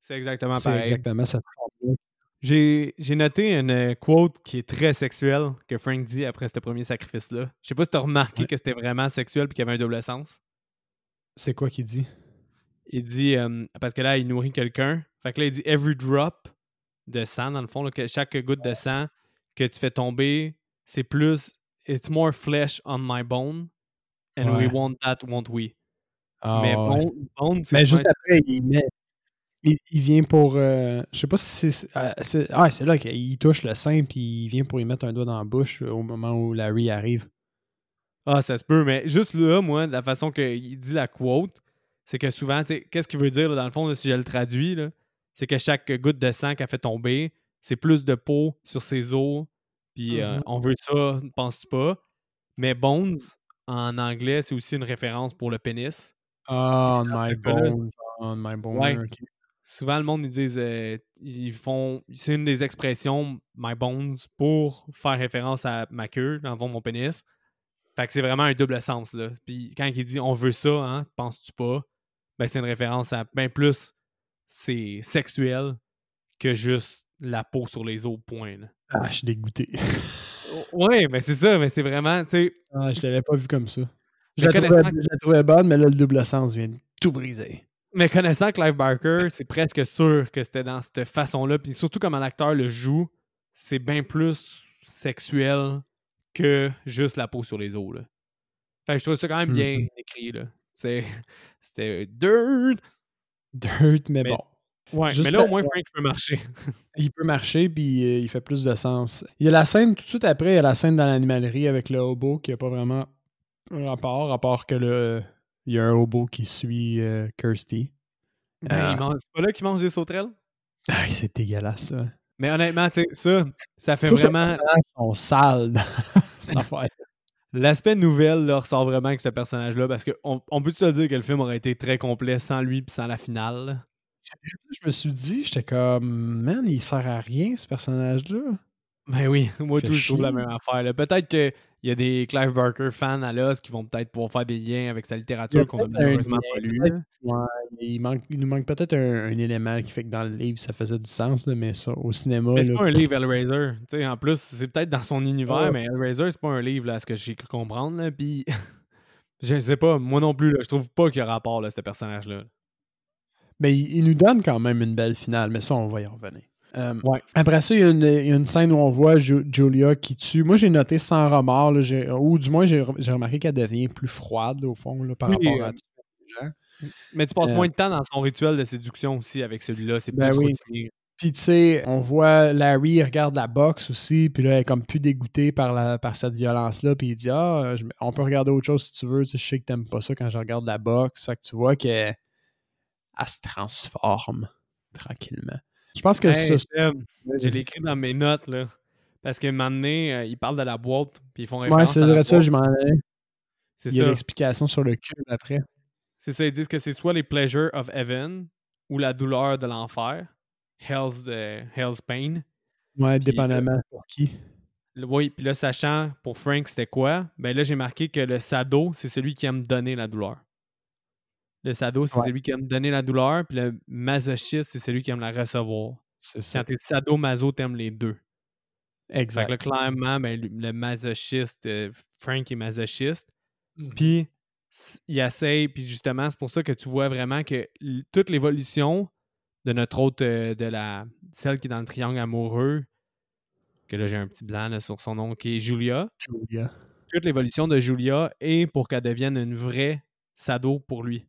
C'est exactement C'est pareil. exactement cette forme-là. J'ai j'ai noté une euh, quote qui est très sexuelle que Frank dit après ce premier sacrifice-là. Je sais pas si tu as remarqué Ouais. que c'était vraiment sexuel puis qu'il y avait un double sens. C'est quoi qu'il dit? Il dit, euh, parce que là, il nourrit quelqu'un. Fait que là, il dit every drop de sang, dans le fond, là, que chaque goutte de sang que tu fais tomber, c'est plus, it's more flesh on my bone. And we want that, won't we? Ah, Mais ouais. bone, bone, c'est Mais juste après, il met. Il, il vient pour. euh, je sais pas si c'est. euh, c'est- ah, c'est là qu'il touche le sein, puis il vient pour y mettre un doigt dans la bouche au moment où Larry arrive. Ah, ça se peut, mais juste là, moi, de la façon qu'il dit la quote, c'est que souvent, tu sais, qu'est-ce qu'il veut dire, là, dans le fond, là, si je le traduis, là, c'est que chaque goutte de sang qu'elle fait tomber, c'est plus de peau sur ses os, puis euh, Mhm. on veut ça, ne penses-tu pas? Mais bones, en anglais, c'est aussi une référence pour le pénis. Ah, dans my ce cas-là- bone. On my bone. Ouais. Souvent, le monde, ils disent, euh, ils font, c'est une des expressions, my bones, pour faire référence à ma queue, dans le fond, mon pénis. Fait que c'est vraiment un double sens, là. Puis quand il dit on veut ça, hein, penses-tu pas? Ben, c'est une référence à bien plus c'est sexuel que juste la peau sur les os, point. là. Ah, je suis dégoûté. Ouais, mais c'est ça, mais c'est vraiment, tu sais, ah, je l'avais pas vu comme ça. Je la, trouvais, connaissant- je la trouvais bonne, mais là, le double sens vient de tout briser. mais connaissant Clive Barker, c'est presque sûr que c'était dans cette façon-là. Puis surtout comment l'acteur le joue, c'est bien plus sexuel que juste la peau sur les os. Là. Fait que je trouve ça quand même bien Mhm. écrit. Là. C'est, c'était dirt. Dirt, mais, Mais- bon. Ouais, Juste mais là, au moins, Frank peut marcher. Il peut marcher, puis euh, il fait plus de sens. Il y a la scène, tout de suite après, il y a la scène dans l'animalerie avec le hobo qui a pas vraiment un rapport, à part que le, il y a un hobo qui suit euh, Kirsty. Ben, mange- c'est pas là qu'il mange des sauterelles? Ah, c'est dégueulasse, ça. Mais honnêtement, tu sais, ça, ça fait vraiment. cette affaire. L'aspect nouvelle là, ressort vraiment avec ce personnage-là parce qu'on on peut se dire que le film aurait été très complet sans lui puis sans la finale? Je me suis dit, j'étais comme, man, il sert à rien, ce personnage-là. Ben oui, moi tout, je trouve la même affaire. Peut-être qu'il y a des Clive Barker fans à l'os qui vont peut-être pouvoir faire des liens avec sa littérature qu'on a malheureusement pas lu. peut-être- là. Ouais, il, manque, il nous manque peut-être un, un élément qui fait que dans le livre, ça faisait du sens, là, mais ça, au cinéma. Mais c'est pas un livre Hellraiser. Tu sais, en plus, c'est peut-être dans son univers, Ouais. mais Hellraiser, c'est pas un livre, là, à ce que j'ai cru comprendre. Là. Puis, je sais pas, moi non plus, là, je trouve pas qu'il y a rapport, là, ce personnage-là. Mais il, il nous donne quand même une belle finale, mais ça, on va y revenir. Euh, Ouais. Après ça, il y, a une, il y a une scène où on voit Ju- Julia qui tue. Moi, j'ai noté sans remords, là, ou du moins, j'ai re- j'ai remarqué qu'elle devient plus froide, là, au fond, là, par Oui, rapport à euh, les gens. Mais tu passes Euh, moins de temps dans son rituel de séduction aussi avec celui-là. C'est Ben plus oui. Puis, tu sais, on voit Larry, il regarde la boxe aussi, puis là, elle est comme plus dégoûtée par, la, par cette violence-là, puis il dit Ah, on peut regarder autre chose si tu veux, tu sais, je sais que t'aimes pas ça quand je regarde la boxe. Fait que tu vois qu'elle se transforme tranquillement. Je pense que hey, ça. J'ai écrit dans mes notes, là. Parce qu'à un moment donné, euh, ils parlent de la boîte, puis ils font référence Ouais, c'est vrai ça, je m'en allais. C'est ça. Il y a l'explication sur le cube après. C'est ça, ils disent que c'est soit les pleasures of heaven ou la douleur de l'enfer. Hell's, uh, Hell's Pain. Ouais, dépendamment pour qui. Oui, puis là, sachant pour Frank c'était quoi, ben là, j'ai marqué que le sado, c'est celui qui aime donner la douleur. Le sado, c'est celui qui aime donner la douleur, puis le masochiste, c'est celui qui aime la recevoir. C'est ça. Quand t'es sado-maso, t'aimes les deux. Exact. Fait que là, clairement, ben, le masochiste, euh, Frank est masochiste. Puis il essaye, puis justement, c'est pour ça que tu vois vraiment que toute l'évolution de notre autre, euh, de la celle qui est dans le triangle amoureux, que là j'ai un petit blanc sur son nom, qui est Julia. Julia. Toute l'évolution de Julia est pour qu'elle devienne une vraie sado pour lui.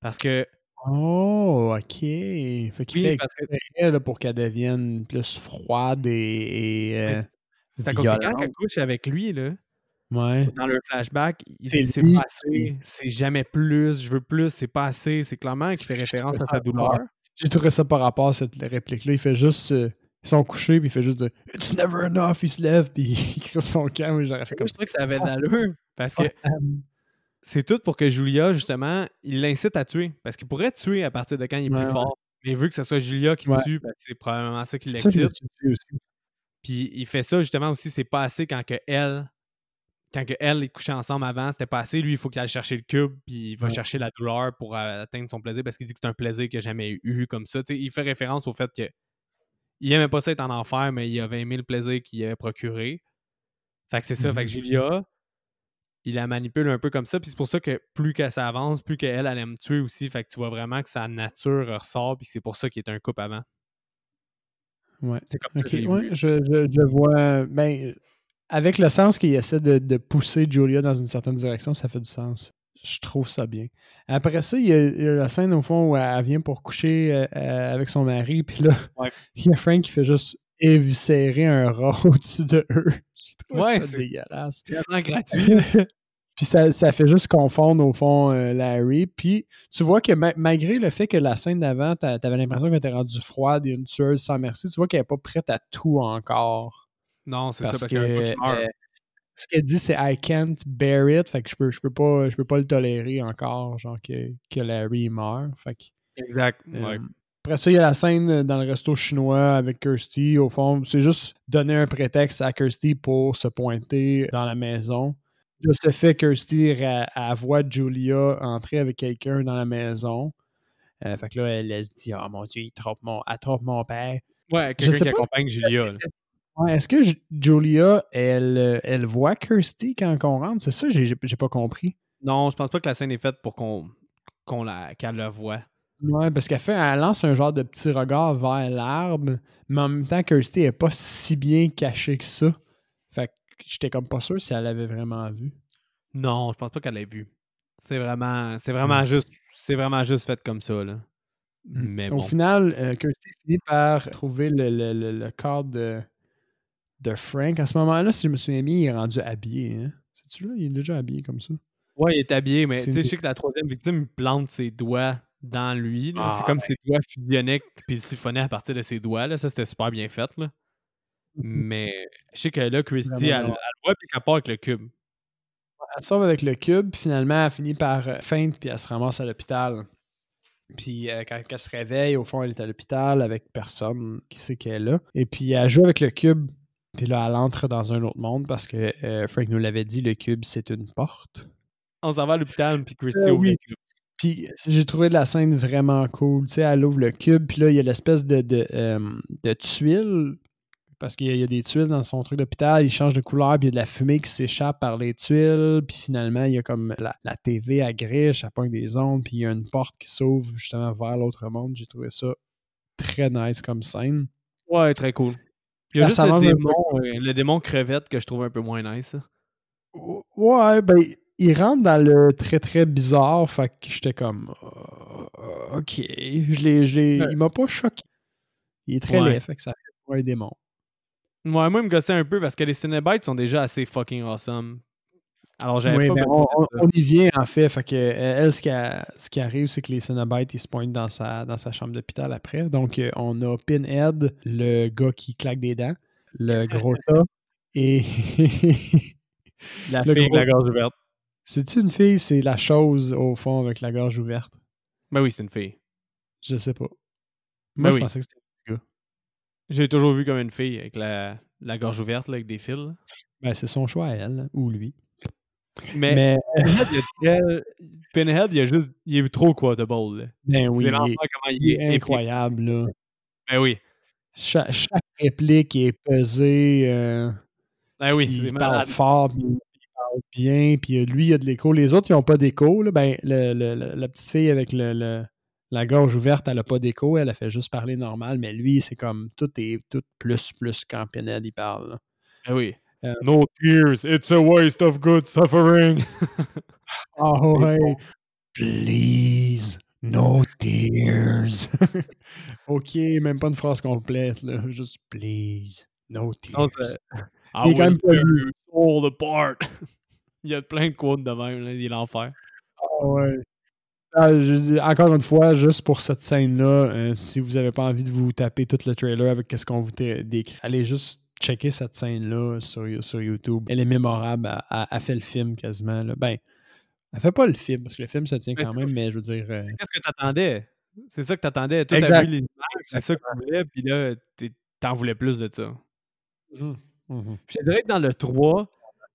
Parce que. Oh, ok. Fait qu'il fait exprès pour qu'elle devienne plus froide et. et c'est à cause que quand elle couche avec lui, là, Ouais. Dans le flashback, il dit c'est pas assez, c'est jamais plus, je veux plus, c'est pas assez. C'est clairement qu'il fait référence à sa douleur. J'ai trouvé ça par rapport à cette réplique-là. Il fait juste. Euh, ils sont couchés, puis il fait juste de It's never enough. Il se lève, puis il crée son camp. J'aurais fait comme Je trouvais que ça avait de l'allure. Parce que c'est tout pour que Julia, justement, il l'incite à tuer. Parce qu'il pourrait tuer à partir de quand il est plus fort. Mais vu que ce soit Julia qui tue, ben, c'est probablement ça qui l'excite. Puis il fait ça, justement, aussi, c'est pas assez quand que elle quand que elle est couchée ensemble avant, c'était pas assez. Lui, il faut qu'il aille chercher le cube, puis il va chercher la douleur pour atteindre son plaisir parce qu'il dit que c'est un plaisir qu'il n'a jamais eu comme ça. il fait référence au fait que il aimait pas ça être en enfer, mais il avait aimé le plaisir qu'il avait procuré. Fait que c'est ça. Fait que mm-hmm. Julia, il la manipule un peu comme ça. Puis c'est pour ça que plus qu'elle s'avance, plus qu'elle, elle aime tuer aussi. Fait que tu vois vraiment que sa nature ressort. Puis c'est pour ça qu'il est un couple avant. Ouais. C'est comme ça que ouais, je, je, je, vois. Ben, avec le sens qu'il essaie de, pousser Julia dans une certaine direction, ça fait du sens. Je trouve ça bien. Après ça, il y, a, la scène au fond où elle vient pour coucher euh, euh, avec son mari, puis là, il y a Frank qui fait juste éviscérer un rat au-dessus de eux. ouais, c'est dégueulasse. C'est vraiment gratuit. puis ça, ça, fait juste confondre au fond euh, Larry. Puis tu vois que malgré le fait que la scène d'avant, t'avais l'impression qu'elle était rendue froide et une tueuse sans merci, tu vois qu'elle n'est pas prête à tout encore. Non, c'est ça, parce que, euh, ce qu'elle dit, c'est I can't bear it. Fait que je peux, je peux, pas, je peux pas le tolérer encore, genre que, que Larry meurt. Fait exact. Euh, après ça, il y a la scène dans le resto chinois avec Kirsty. Au fond, c'est juste donner un prétexte à Kirsty pour se pointer dans la maison. De ce fait, Kirsty elle, voit Julia entrer avec quelqu'un dans la maison. Euh, fait que là, elle, se dit Oh mon Dieu, il trompe mon, elle trompe mon père. Ouais, quelqu'un qui accompagne Julia. Est-ce que Julia, elle, euh, elle voit Kirsty quand on rentre? C'est ça, j'ai pas compris. Non, je pense pas que la scène est faite pour qu'on la qu'elle la voit. Ouais, parce qu'elle fait, elle lance un genre de petit regard vers l'arbre, mais en même temps, Kirsty est pas si bien cachée que ça. Fait que j'étais comme pas sûr si elle l'avait vraiment vu. Non, je pense pas qu'elle l'ait vu. C'est vraiment, c'est vraiment juste, c'est vraiment juste fait comme ça là. Mm. Mais Au final, euh, Kirsty finit par trouver le, le, le corps de de Frank. À ce moment-là, si je me souviens bien, il est rendu habillé. Hein? C'est-tu là? Il est déjà habillé comme ça. Ouais, il est habillé, mais tu sais, je sais que la troisième victime plante ses doigts dans lui. c'est ah, comme ses doigts fusionnaient puis il siphonnait à partir de ses doigts. Là. Ça, c'était super bien fait. Là. Mm-hmm. Mais je sais que là, Christy, elle, elle, voit puis qu'elle part avec le cube. Elle sort avec le cube, finalement, elle finit par euh, feindre puis elle se ramasse à l'hôpital. Puis euh, quand elle se réveille, au fond, elle est à l'hôpital avec personne qui sait qu'elle est là. Et puis elle joue avec le cube puis là, elle entre dans un autre monde parce que euh, Frank nous l'avait dit, le cube, c'est une porte. On s'en va à l'hôpital, puis Christy euh, ouvre le cube. Puis j'ai trouvé la scène vraiment cool. Tu sais, elle ouvre le cube, puis là, il y a l'espèce de, de, euh, tuile, parce qu'il y, a des tuiles dans son truc d'hôpital, il change de couleur, puis il y a de la fumée qui s'échappe par les tuiles, puis finalement, il y a comme la, la TV à griche, elle pointe des ondes, puis il y a une porte qui s'ouvre justement vers l'autre monde. J'ai trouvé ça très nice comme scène. Ouais, très cool. Il y a juste le démon, euh, le démon, crevette que je trouve un peu moins nice. Ouais, ben, il rentre dans le très très bizarre, fait que j'étais comme. Euh, ok. Je l'ai, il m'a pas choqué. Il est très Ouais. laid, fait que ça fait pour un démon. Ouais, moi, il me gossait un peu parce que les Cinebites sont déjà assez fucking awesome. Alors, j'avais Oui, pas on, on- y vient en fait. Fait que elle, ce qui, a- ce qui arrive, c'est que les Cenobites, ils se pointent dans sa, dans sa chambre d'hôpital après. Donc, euh, on a Pinhead, le gars qui claque des dents, le gros tas, et. La le fille la gorge ouverte. C'est-tu une fille? C'est la chose au fond avec la gorge ouverte. Ben oui, c'est une fille. Je sais pas. Ben Moi, je oui. pensais que c'était un petit gars. J'ai toujours vu comme une fille avec la, la gorge ouverte, là, avec des fils. là. Ben, c'est son choix à elle, ou lui. Mais, Mais, Pinhead, il, a très- Pinhead, il, a juste, il est trop quotable. là. ben oui, c'est l'enfer comment il est, incroyable, là. Ben oui. Cha- chaque réplique est pesée. euh, Ben oui, c'est il parle fort, puis parle bien, puis euh, lui, il a de l'écho. Les autres, ils n'ont pas d'écho. Ben, le- le- le- la petite fille avec le, la gorge ouverte, elle n'a pas d'écho. Elle a fait juste parler normal, mais lui, c'est comme tout est tout plus, plus quand Pinhead, il parle. là. Ben oui. Euh, no tears, it's a waste of good suffering. Ah C'est ouais. bon. Please, no tears. ok, même pas une phrase complète, là. Juste please, no tears. I will tear apart. il y a plein de quotes de même, là. il est l'enfer. Ah ouais. Ah, je dis, encore une fois, juste pour cette scène-là, euh, si vous n'avez pas envie de vous taper tout le trailer avec ce qu'on vous dé- décrit, allez juste checker cette scène-là sur, sur YouTube. Elle est mémorable. Elle, elle- elle fait le film quasiment. là. Ben, elle fait pas le film, parce que le film se tient quand même, mais je veux dire. euh, Qu'est-ce que t'attendais? C'est ça que t'attendais. Toi, t'as vu les images, c'est ça que tu voulais, puis là, t'en voulais plus de ça. mhm. Puis je dirais que dans le 3,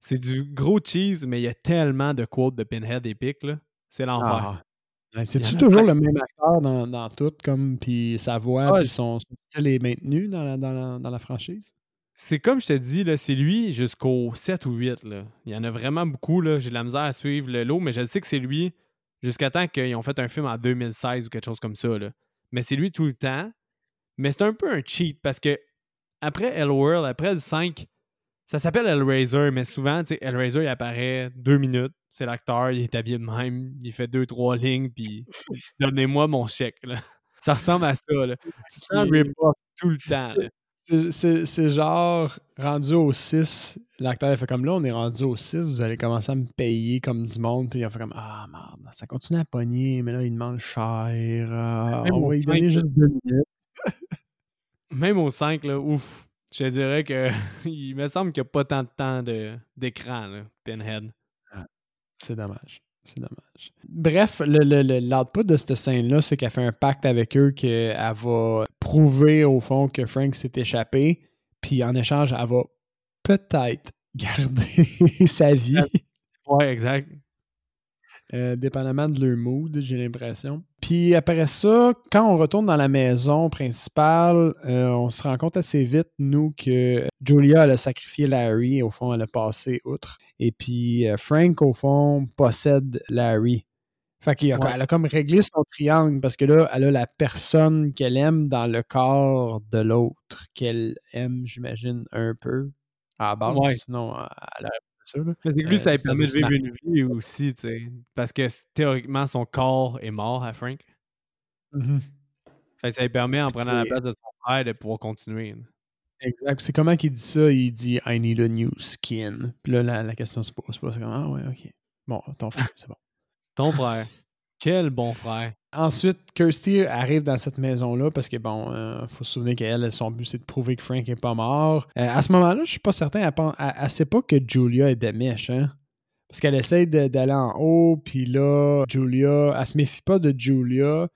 c'est du gros cheese, mais il y a tellement de quotes de Pinhead épiques, là. C'est l'enfer. Ah. C'est-tu toujours le même acteur dans, dans tout, comme, puis sa voix, Ah, puis son, son style est maintenu dans la, dans la, dans la franchise? C'est comme je te dis, là, c'est lui jusqu'au 7 ou 8. Là. Il y en a vraiment beaucoup. Là. J'ai de la misère à suivre le lot, mais je sais que c'est lui jusqu'à temps qu'ils ont fait un film en 2016 ou quelque chose comme ça. Là. Mais c'est lui tout le temps. Mais c'est un peu un cheat parce que après Hellworld, après le 5, ça s'appelle Hellraiser, mais souvent, tu sais, Hellraiser, il apparaît deux minutes. C'est l'acteur, il est habillé de même, il fait deux, trois lignes, puis donnez-moi mon chèque. Là. Ça ressemble à ça. Là. Tu sens rip-off tout le temps. là. C'est- genre, rendu au 6, l'acteur il fait comme là, on est rendu au 6, vous allez commencer à me payer comme du monde, puis il a fait comme Ah merde, ça continue à pogner, mais là il demande cher, Même on au va donner là. juste deux minutes. Même au 5, là, ouf, je te dirais que il me semble qu'il n'y a pas tant de temps de- d'écran, Pinhead. C'est dommage. C'est dommage. Bref, le, le, le- l'output de cette scène-là, c'est qu'elle fait un pacte avec eux qu'elle va prouver au fond que Frank s'est échappé, puis en échange, elle va peut-être garder sa vie. Ouais, exact. Euh, dépendamment de leur mood, j'ai l'impression. Puis après ça, quand on retourne dans la maison principale, euh, on se rend compte assez vite, nous, que Julia, elle a sacrifié Larry. Au fond, elle a passé outre. Et puis euh, Frank, au fond, possède Larry. Fait qu'elle a, Ouais. elle a comme réglé son triangle parce que là, elle a la personne qu'elle aime dans le corps de l'autre, qu'elle aime, j'imagine, un peu à la base. Ouais. Sinon, elle Là. C'est que lui, Euh, ça lui c'est permet de vivre une vie aussi, tu sais. Parce que théoriquement, son corps est mort à Frank. Fait que ça lui permet, en prenant la place de son frère, de pouvoir continuer. là. Exact. C'est comment qu'il dit ça? Il dit I need a new skin. Puis là, la, la question se pose pas. C'est comme Ah ouais, ok. Bon, ton frère, c'est bon. Ton frère. Quel bon frère. Ensuite, Kirsty arrive dans cette maison-là parce que, bon, euh, faut se souvenir qu'elle, son but, c'est de prouver que Frank est pas mort. Euh, à ce moment-là, je suis pas certain, elle, pen- elle, elle sait pas que Julia est mèche, hein? Parce qu'elle essaie de- d'aller en haut, puis là, Julia, elle se méfie pas de Julia,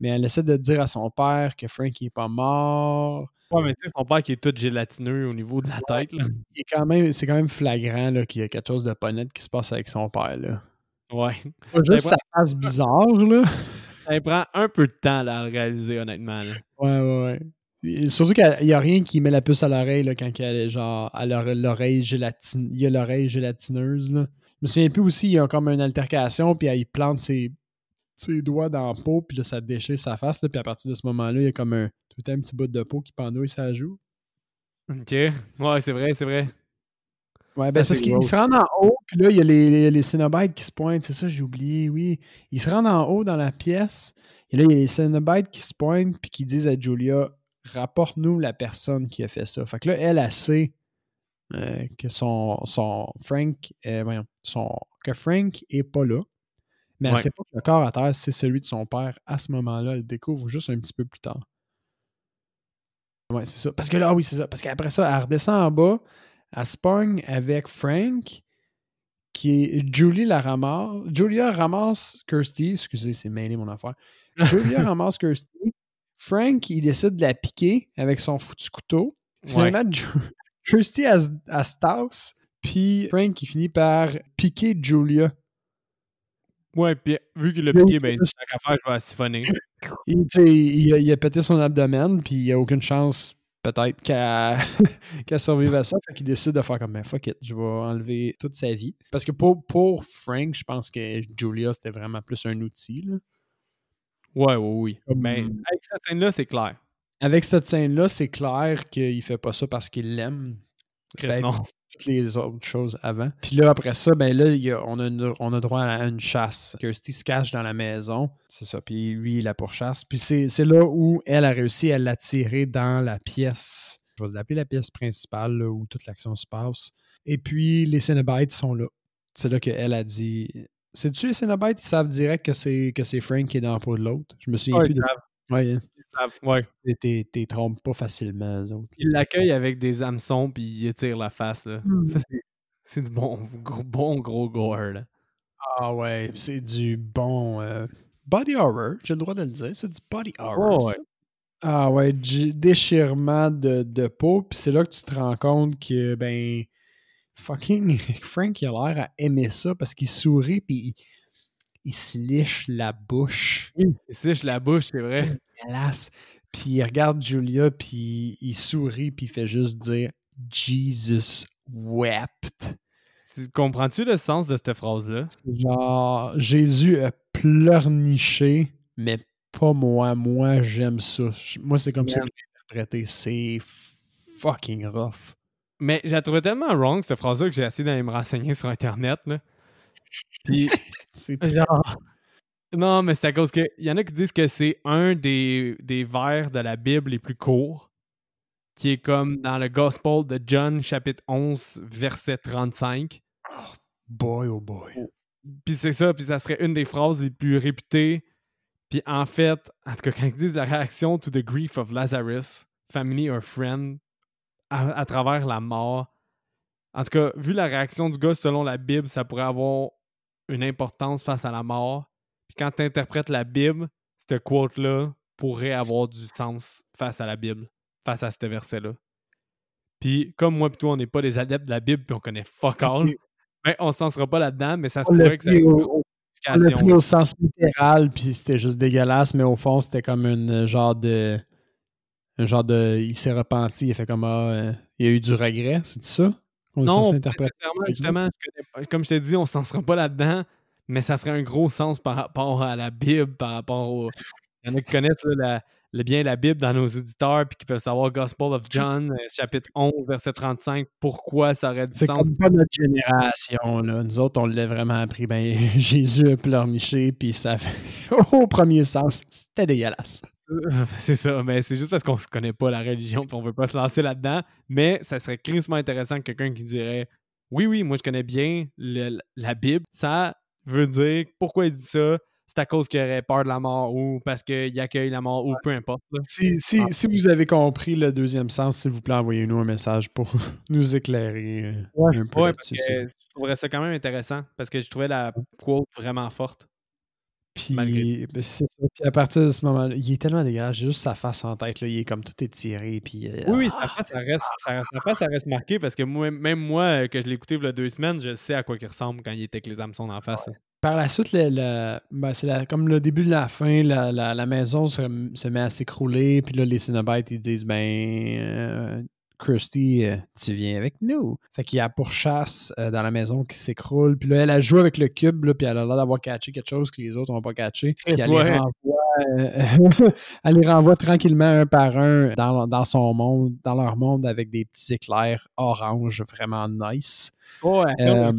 mais elle essaie de dire à son père que Frank est pas mort. Ouais, mais tu sais, son père qui est tout gélatineux au niveau de la tête, là. Il est quand même, c'est quand même flagrant qu'il y a quelque chose de pas net qui se passe avec son père. Là. Ouais. Pas juste Ça sa face bizarre, là. Ça prend un peu de temps là, à le réaliser, honnêtement. là. Ouais, ouais, ouais. Surtout qu'il n'y a rien qui met la puce à l'oreille là, quand elle est genre à l'ore- l'oreille gélatine. Il y a l'oreille gélatineuse. Là. Je me souviens plus aussi, il y a comme une altercation, puis il plante ses, ses doigts dans la peau, puis là, ça déchire sa face. Là, puis à partir de ce moment-là, il y a comme un, tout un petit bout de peau qui pendouille sa joue. OK. Ouais, c'est vrai, c'est vrai. Ouais, ben parce c'est qu'il woke. se rend en haut, puis là, il y a les, les, les Cénobites qui se pointent. C'est ça, j'ai oublié, oui. Ils se rendent en haut dans la pièce, et là, il y a les Cénobites qui se pointent, puis qui disent à Julia rapporte-nous la personne qui a fait ça. Fait que là, elle, a sait euh, que son, son Frank, euh, voyons, son, que Frank est pas là. Mais elle Ouais. sait pas que le corps à terre, c'est celui de son père. À ce moment-là, elle le découvre juste un petit peu plus tard. Ouais, c'est ça. Parce que là, ah oui, c'est ça. Parce qu'après ça, elle redescend en bas, elle se pogne avec Frank, qui est. Julie la ramasse. Julia ramasse Kirsty. Excusez, c'est mêlé mon affaire. Julia ramasse Kirsty. Frank, il décide de la piquer avec son foutu couteau. Finalement, Ju- Kirsty, elle, elle se tasse. Puis Frank, il finit par piquer Julia. Ouais, puis vu qu'il l'a piqué, ben, tant qu'à faire, je vais siphonner. Il, a, il a pété son abdomen, puis il n'y a aucune chance, peut-être, qu'elle qu'elle survive à ça. Fait qu'il décide de faire comme, ben fuck it, je vais enlever toute sa vie. Parce que pour, pour Frank, je pense que Julia, c'était vraiment plus un outil. là. Ouais, ouais, oui. Comme- Mais avec cette scène-là, c'est clair. Avec cette scène-là, c'est clair qu'il fait pas ça parce qu'il l'aime. Ben, non. Toutes les autres choses avant. Puis là, après ça, ben là, y a- on, a une- on a droit à une chasse. Kirsty se cache dans la maison. C'est ça. Puis lui, il la pourchasse. Puis c'est là où elle a réussi à l'attirer dans la pièce. Je vais l'appeler la pièce principale, là, où toute l'action se passe. Et puis, les Cenobites sont là. C'est là qu'elle a dit... C'est-tu les Cenobites? Ils savent direct que c'est que c'est Frank qui est dans la peau de l'autre. Je me souviens plus ils de... savent, Ouais, ils savent. Ouais. t'es- t'es trompes pas facilement, eux autres. Il l'accueille avec des hameçons, puis il étire la face. Là. Hmm. Ça, c'est- c'est du bon gros, bon gros gore. Là. Ah ouais, c'est du bon euh, body horror, j'ai le droit de le dire, c'est du body horror. Oh, ouais. Ah ouais, du déchirement de, de peau, puis c'est là que tu te rends compte que, ben, fucking Frank, il a l'air à aimer ça parce qu'il sourit, puis il, il se liche la bouche. Il se liche la bouche, c'est vrai. Puis il regarde Julia, puis il sourit, puis il fait juste dire Jesus wept. Tu- Comprends-tu le sens de cette phrase-là? Genre, Jésus a pleurniché, mais pas moi. Moi, j'aime ça. Moi, c'est comme ça que l'ai interprété. C'est fucking rough. Mais j'ai trouvé tellement wrong, cette phrase-là, que j'ai essayé d'aller me renseigner sur Internet. Là. Puis, C'est genre. Non, mais c'est à cause que. Il y en a qui disent que c'est un des, des vers de la Bible les plus courts, qui est comme dans le Gospel de John, chapitre 11, verset 35. boy, oh boy. Puis c'est ça, puis ça serait une des phrases les plus réputées. Puis en fait, en tout cas, quand ils disent la réaction to the grief of Lazarus, family or friend, à, à travers la mort, en tout cas, vu la réaction du gars selon la Bible, ça pourrait avoir une importance face à la mort. Puis quand tu interprètes la Bible, cette quote-là pourrait avoir du sens face à la Bible, face à ce verset-là. Puis comme moi et toi, on n'est pas des adeptes de la Bible, puis on connaît fuck all, ben, on se sensera pas là-dedans, mais ça se On pourrait que ça ait pris une au- On l'a pris au sens littéral, puis c'était juste dégueulasse, mais au fond, c'était comme une genre de. Un genre de. Il s'est repenti, il a fait comme. Ah, euh, il y a eu du regret, c'est ça? On Non, justement, je comme je t'ai dit, on s'en sera pas là-dedans, mais ça serait un gros sens par rapport à la Bible, par rapport au. Il y en a qui connaissent là, la- le bien la Bible dans nos auditeurs, puis qui peuvent savoir Gospel of John, euh, chapitre 11, verset 35, pourquoi ça aurait du C'est sens. comme pas notre génération, là. Nous autres, on l'a vraiment appris. Ben, Jésus a pleurniché, puis ça fait... Au premier sens, c'était dégueulasse. C'est ça, mais c'est juste parce qu'on se connaît pas la religion, puis on veut pas se lancer là-dedans, mais ça serait crissement intéressant que quelqu'un qui dirait Oui, oui, moi je connais bien le- la Bible, ça veut dire pourquoi il dit ça, c'est à cause qu'il aurait peur de la mort ou parce qu'il accueille la mort ou peu importe. Si, si, Ah. si vous avez compris le deuxième sens, s'il vous plaît, envoyez-nous un message pour nous éclairer euh, Ouais, un peu Ouais, parce que je trouverais ça quand même intéressant parce que je trouvais la quote vraiment forte. Malgré Puis, ben, ça. Puis à partir de ce moment-là, il est tellement dégueulasse. J'ai juste sa face en tête. Là. Il est comme tout étiré. Puis, euh, Oui, oui, ah, sa face, ça reste, sa face, ça reste marqué parce que moi, même moi, euh, que je l'ai écouté il y a deux semaines, je sais à quoi il ressemble quand il était avec les hameçons en face. Par la suite, le- le- ben, c'est la- comme le début de la fin, la, la- la maison se, se met à s'écrouler. Puis là, les Cenobites, ils disent Ben, euh, Christy, euh, tu viens avec nous. Fait qu'il y a pourchasse euh, dans la maison qui s'écroule. Puis là, elle a joué avec le cube, là, puis elle a l'air d'avoir catché quelque chose que les autres n'ont pas catché. Puis elle, Ouais. les renvoie, euh, elle les renvoie tranquillement un par un dans, dans son monde, dans leur monde avec des petits éclairs orange vraiment nice. Oh, elle Euh,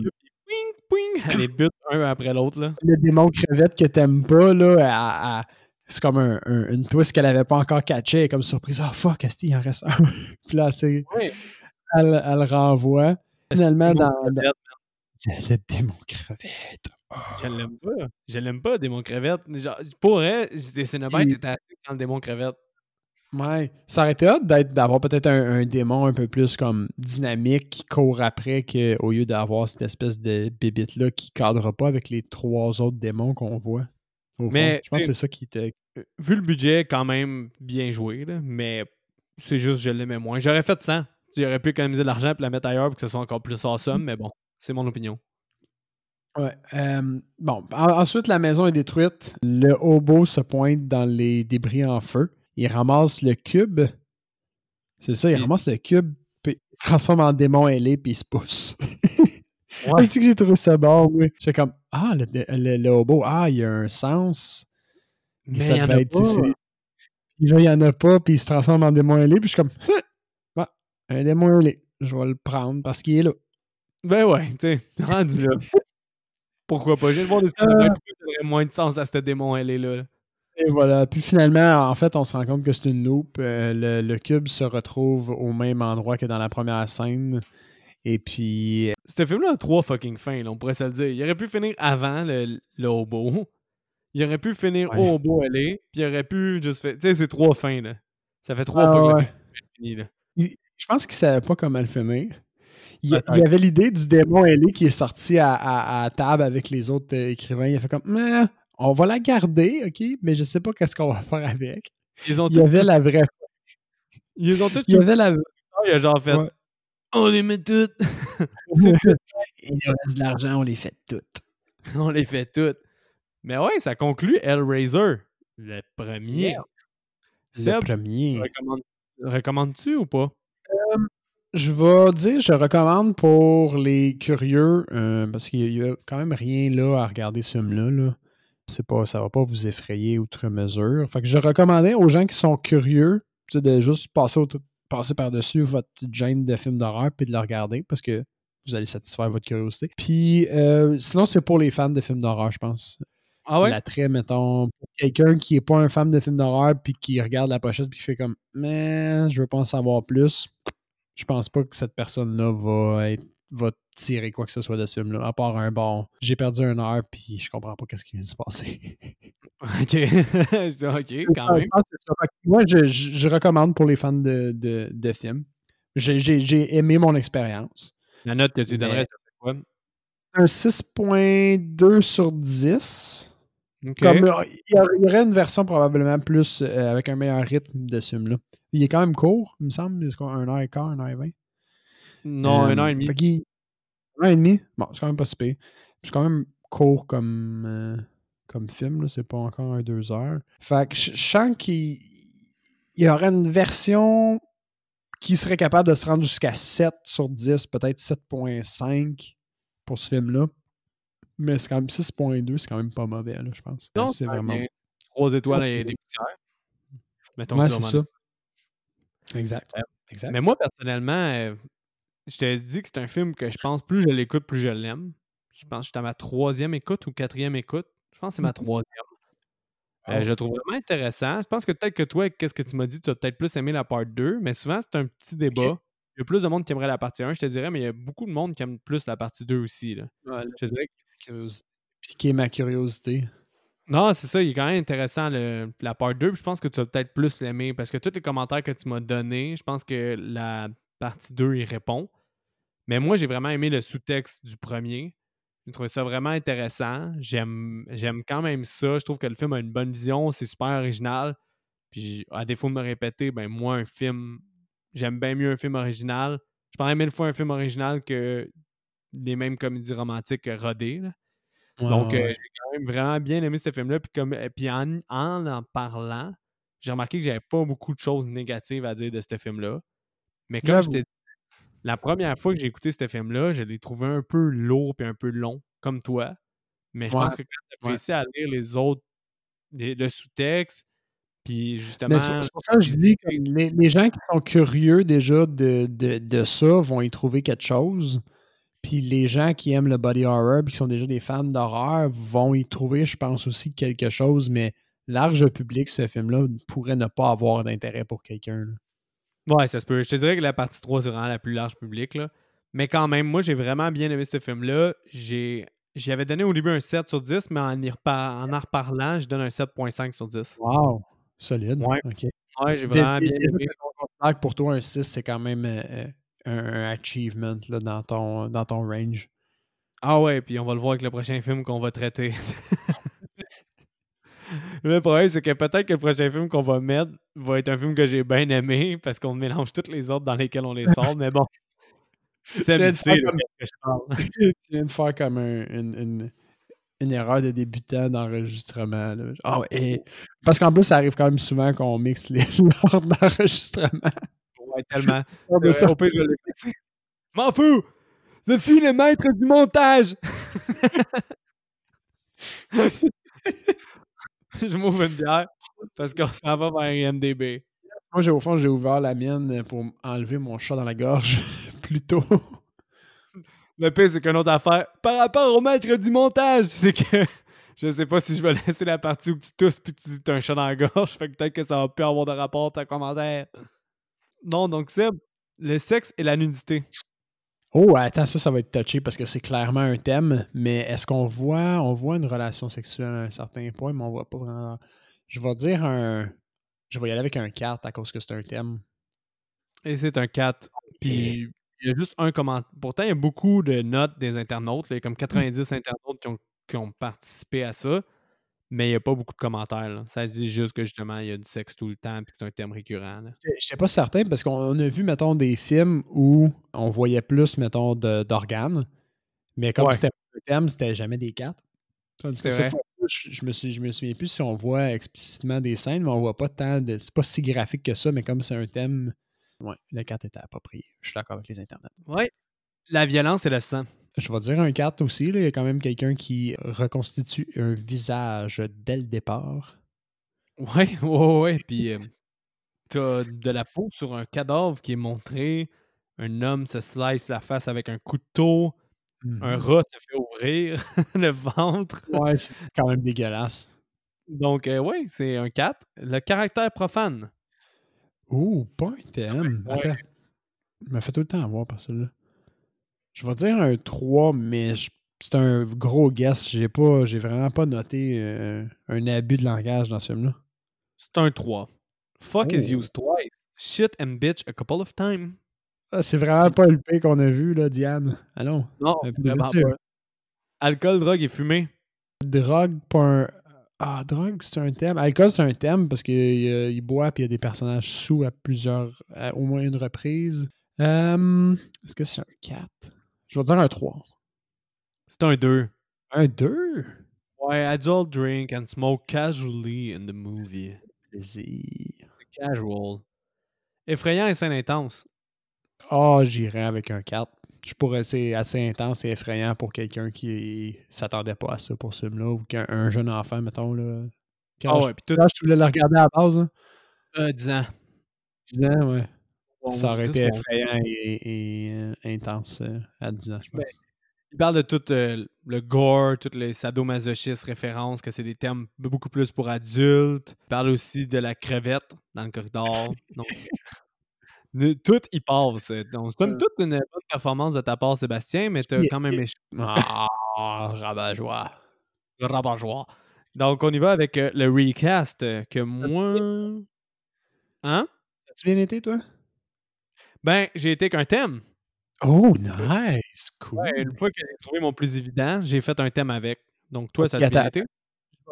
les bute un après l'autre. le démon crevette que t'aimes pas, là, c'est comme un, une twist qu'elle avait pas encore catché, comme surprise. Ah, fuck, est il en reste un? puis là, c'est. Elle, elle renvoie. Finalement, dans. dans... Le démon crevette. Je l'aime pas. Je l'aime pas, démon crevette. Genre, pour vrai, des Cénobites étaient dans le démon crevette. Ouais. Ça aurait été hâte d'avoir peut-être un, démon un peu plus comme dynamique qui court après qu'au lieu d'avoir cette espèce de bébite-là qui ne cadre pas avec les trois autres démons qu'on voit. Mais je pense que c'est ça qui était. Euh, vu le budget, quand même bien joué, là, mais c'est juste je l'aimais moins. J'aurais fait ça. J'aurais pu économiser de l'argent et la mettre ailleurs pour que ce soit encore plus awesome, mais bon, c'est mon opinion. Ouais. Euh, bon, ensuite, la maison est détruite. Le hobo se pointe dans les débris en feu il ramasse le cube. C'est ça, il ramasse le cube, puis il se transforme en démon ailé, puis il se pousse. ouais. que j'ai trouvé ça bon, oui? J'étais comme, ah, le, le, le, hobo, ah, il y a un sens. Mais ça il y en a pas. Puis là, il n'y en a pas, puis il se transforme en démon ailé, puis je suis comme, un démon ailé, je vais le prendre parce qu'il est là. Ben ouais, tu sais, rendu là. Pourquoi pas? J'ai le voir des euh... moins de sens à ce démon ailé-là. Et voilà. Puis finalement, en fait, on se rend compte que c'est une loupe. Euh, le, cube se retrouve au même endroit que dans la première scène. Et puis. C'était film-là a trois fucking fins, on pourrait se le dire. Il aurait pu finir avant le, le hobo. Il aurait pu finir au hobo aller. Puis il aurait pu juste faire. Tu sais, c'est trois fins, là. Ça fait trois ah, fois que fini, là. je pense qu'il savait pas comment le finir. Il, y avait l'idée du démon Ellie qui est sorti à, table avec les autres euh, écrivains. Il a fait comme, on va la garder, OK, mais je sais pas qu'est-ce qu'on va faire avec. Ils ont il y avait la vraie. Ils ont tout. Il y avait la. Il a genre fait. On les met toutes. il reste de l'argent, on les fait toutes. on les fait toutes. Mais ouais, ça conclut Hellraiser. Le premier. Le premier. Recommandes-tu ou pas? Euh, je vais dire, je recommande pour les curieux, euh, parce qu'il y, a quand même rien là à regarder ce film-là. Là c'est pas, ça va pas vous effrayer outre mesure. Fait que je recommandais aux gens qui sont curieux de juste passer, passer par-dessus votre petite gêne de film d'horreur puis de le regarder parce que vous allez satisfaire votre curiosité. Puis euh, sinon, c'est pour les fans de films d'horreur, je pense. Ah ouais? L'attrait, mettons, pour quelqu'un qui n'est pas un fan de films d'horreur puis qui regarde la pochette puis qui fait comme Mais je veux pas en savoir plus. Je pense pas que cette personne-là va être va tirer quoi que ce soit de ce film-là, à part un bon j'ai perdu une heure puis je comprends pas qu'est-ce qui vient de se passer. OK. OK, quand même. Moi, je, je, recommande pour les fans de, de, de films. J'ai aimé mon expérience. La note que tu donnerais, c'est quoi? Un 6.2 sur 10. Euh, il, y aurait une version probablement plus euh, avec un meilleur rythme de ce film-là. Il est quand même court, il me semble. C'est quoi, 1h15, 1h20? Non, un an et euh, demi. Un an et demi? Bon, c'est quand même pas si pire. C'est quand même court comme, euh, comme film, là. c'est pas encore un deux heures. Fait que je sens qu'il y aurait une version qui serait capable de se rendre jusqu'à 7 sur 10, peut-être 7.5 pour ce film-là. Mais c'est quand même 6.2, c'est quand même pas mauvais, là, je pense. Non, c'est vraiment. 3 étoiles et des poussières. Mettons ouais, c'est ça. Exact. Euh, exact. Mais moi, personnellement, je te dis que c'est un film que je pense, plus je l'écoute, plus je l'aime. Je pense que j'étais à ma troisième écoute ou quatrième écoute. Je pense que c'est ma troisième. Euh, je le trouve vraiment intéressant. Je pense que peut-être que toi, qu'est-ce que tu m'as dit, tu as peut-être plus aimé la part 2, mais souvent, c'est un petit débat. Il y a plus de monde qui aimerait la partie 1, je te dirais, mais il y a beaucoup de monde qui aime plus la partie 2 aussi. Là. je dirais que piquer ma curiosité. Non, c'est ça, il est quand même intéressant la part 2. je pense que tu vas peut-être plus l'aimer parce que tous les commentaires que tu m'as donnés, je pense que la partie 2 y répond. Mais moi, j'ai vraiment aimé le sous-texte du premier. J'ai trouvé ça vraiment intéressant. J'aime, j'aime quand même ça. Je trouve que le film a une bonne vision. C'est super original. Puis, à défaut de me répéter, ben moi, un film, j'aime bien mieux un film original. Je prends mille fois un film original que les mêmes comédies romantiques rodées. Donc, euh, j'ai quand même vraiment bien aimé ce film-là. Puis, comme, puis en, en, parlant, j'ai remarqué que j'avais pas beaucoup de choses négatives à dire de ce film-là. Mais comme je t'ai la première fois que j'ai écouté ce film-là, je l'ai trouvé un peu lourd et un peu long, comme toi. Mais je pense que quand tu as réussi à lire les autres, le sous-texte, puis justement. C'est pour ça que je dis que les, gens qui sont curieux déjà de, de, ça vont y trouver quelque chose. Puis les gens qui aiment le body horror et qui sont déjà des fans d'horreur vont y trouver, je pense aussi, quelque chose, mais large public, ce film-là pourrait ne pas avoir d'intérêt pour quelqu'un. Ouais, ça se peut. Je te dirais que la partie 3, c'est vraiment la plus large public. Là. Mais quand même, moi, j'ai vraiment bien aimé ce film-là. J'ai. J'y avais donné au début un 7 sur 10, mais en, en en reparlant, je donne un 7.5 sur 10. Wow! Solide. Ouais. OK. Ouais, j'ai vraiment bien aimé. On considère que pour toi, un 6, c'est quand même euh, un, un, achievement là, dans, ton, dans ton range. Ah ouais, puis on va le voir avec le prochain film qu'on va traiter. le problème, c'est que peut-être que le prochain film qu'on va mettre va être un film que j'ai bien aimé parce qu'on mélange toutes les autres dans lesquels on les sort, mais bon. C'est comme... tu viens de faire comme un, une, une, une, erreur de débutant d'enregistrement. Oh, et... Parce qu'en plus, ça arrive quand même souvent qu'on mixe les l'ordre d'enregistrement. Ouais, tellement. euh, ça, je vais M'en fous! Je suis le maître du montage! je m'ouvre une bière parce qu'on s'en va vers IMDB. Moi, j'ai, au fond, j'ai ouvert la mienne pour enlever mon chat dans la gorge plus tôt. Le pire, c'est qu'une autre affaire, par rapport au maître du montage, c'est que je sais pas si je vais laisser la partie où tu tousses puis tu dis t'as un chat dans la gorge, fait que peut-être que ça va plus avoir de rapport ta commentaire. Non, donc c'est le sexe et la nudité. Oh, attends, ça, ça va être touché parce que c'est clairement un thème, mais est-ce qu'on voit, on voit une relation sexuelle à un certain point, mais on voit pas vraiment. Je vais dire un. Je vais y aller avec un 4 à cause que c'est un thème. Et c'est un 4. Puis il y a juste un commentaire. Pourtant, il y a beaucoup de notes des internautes. Il y a comme 90 internautes qui ont, qui ont participé à ça mais il n'y a pas beaucoup de commentaires. Là. Ça se dit juste que justement, il y a du sexe tout le temps et que c'est un thème récurrent. Je n'étais pas certain parce qu'on a vu, mettons, des films où on voyait plus, mettons, d'organes. Mais comme c'était un thème, c'était jamais des quatre. Tandis que cette fois je, je, me suis, je me souviens plus si on voit explicitement des scènes, mais on voit pas tant de. C'est pas si graphique que ça, mais comme c'est un thème. Ouais, le 4 était approprié. Je suis d'accord avec les internets. Ouais. La violence et le sang. Je vais dire un 4 aussi. Là. Il y a quand même quelqu'un qui reconstitue un visage dès le départ. Ouais, ouais, ouais. Puis euh, t'as de la peau sur un cadavre qui est montré. Un homme se slice la face avec un couteau. Un rat se fait ouvrir le ventre. Ouais, c'est quand même dégueulasse. Donc, euh, ouais, c'est un 4. Le caractère profane. Un thème. Ouais. Attends. Je me fait tout le temps avoir par celui-là. Je vais dire un 3, mais c'est un gros guess. J'ai pas, j'ai vraiment pas noté euh, un abus de langage dans ce film-là. C'est un 3. Fuck oh. is used twice. Shit and bitch a couple of times. Ah, c'est vraiment pas le P qu'on a vu, là, Diane. Allons. Non, vraiment pas. Alcool, drogue et fumée. Drogue, pas un. Ah, drogue, c'est un thème. Alcool, c'est un thème parce qu'il il boit et il y a des personnages sous à plusieurs. À au moins une reprise. Euh, Est-ce que c'est un 4 je vais dire un 3. C'est un 2. Un 2? Ouais, adult drink and smoke casually in the movie. Plaisir. Casual. Effrayant et scène intense. Ah, oh, j'irais avec un 4. Je pourrais, c'est assez intense et effrayant pour quelqu'un qui s'attendait pas à ça pour ce film-là ou qu'un jeune enfant, mettons. Là. Quand oh, ouais, puis tout... tu voulais le regarder à la base. Hein? Euh, 10 ans. 10 ans, ouais ça aurait été effrayant et, et euh, intense euh, à 10 ans, je pense. Ben, il parle de tout euh, le gore, toutes les sadomasochistes références, que c'est des termes beaucoup plus pour adultes. Il parle aussi de la crevette dans le corridor. Donc, tout y passe. Donc, c'est toute une bonne performance de ta part, Sébastien, mais t'as quand même échoué. Ah, rabat-joie. Rabat-joie. Donc, on y va avec le recast que moi. Hein? As-tu bien été, toi? Ben, j'ai été qu'un thème. Oh, nice! Cool. Ouais, une fois que j'ai trouvé mon plus évident, j'ai fait un thème avec. Donc, toi, ça a bien été?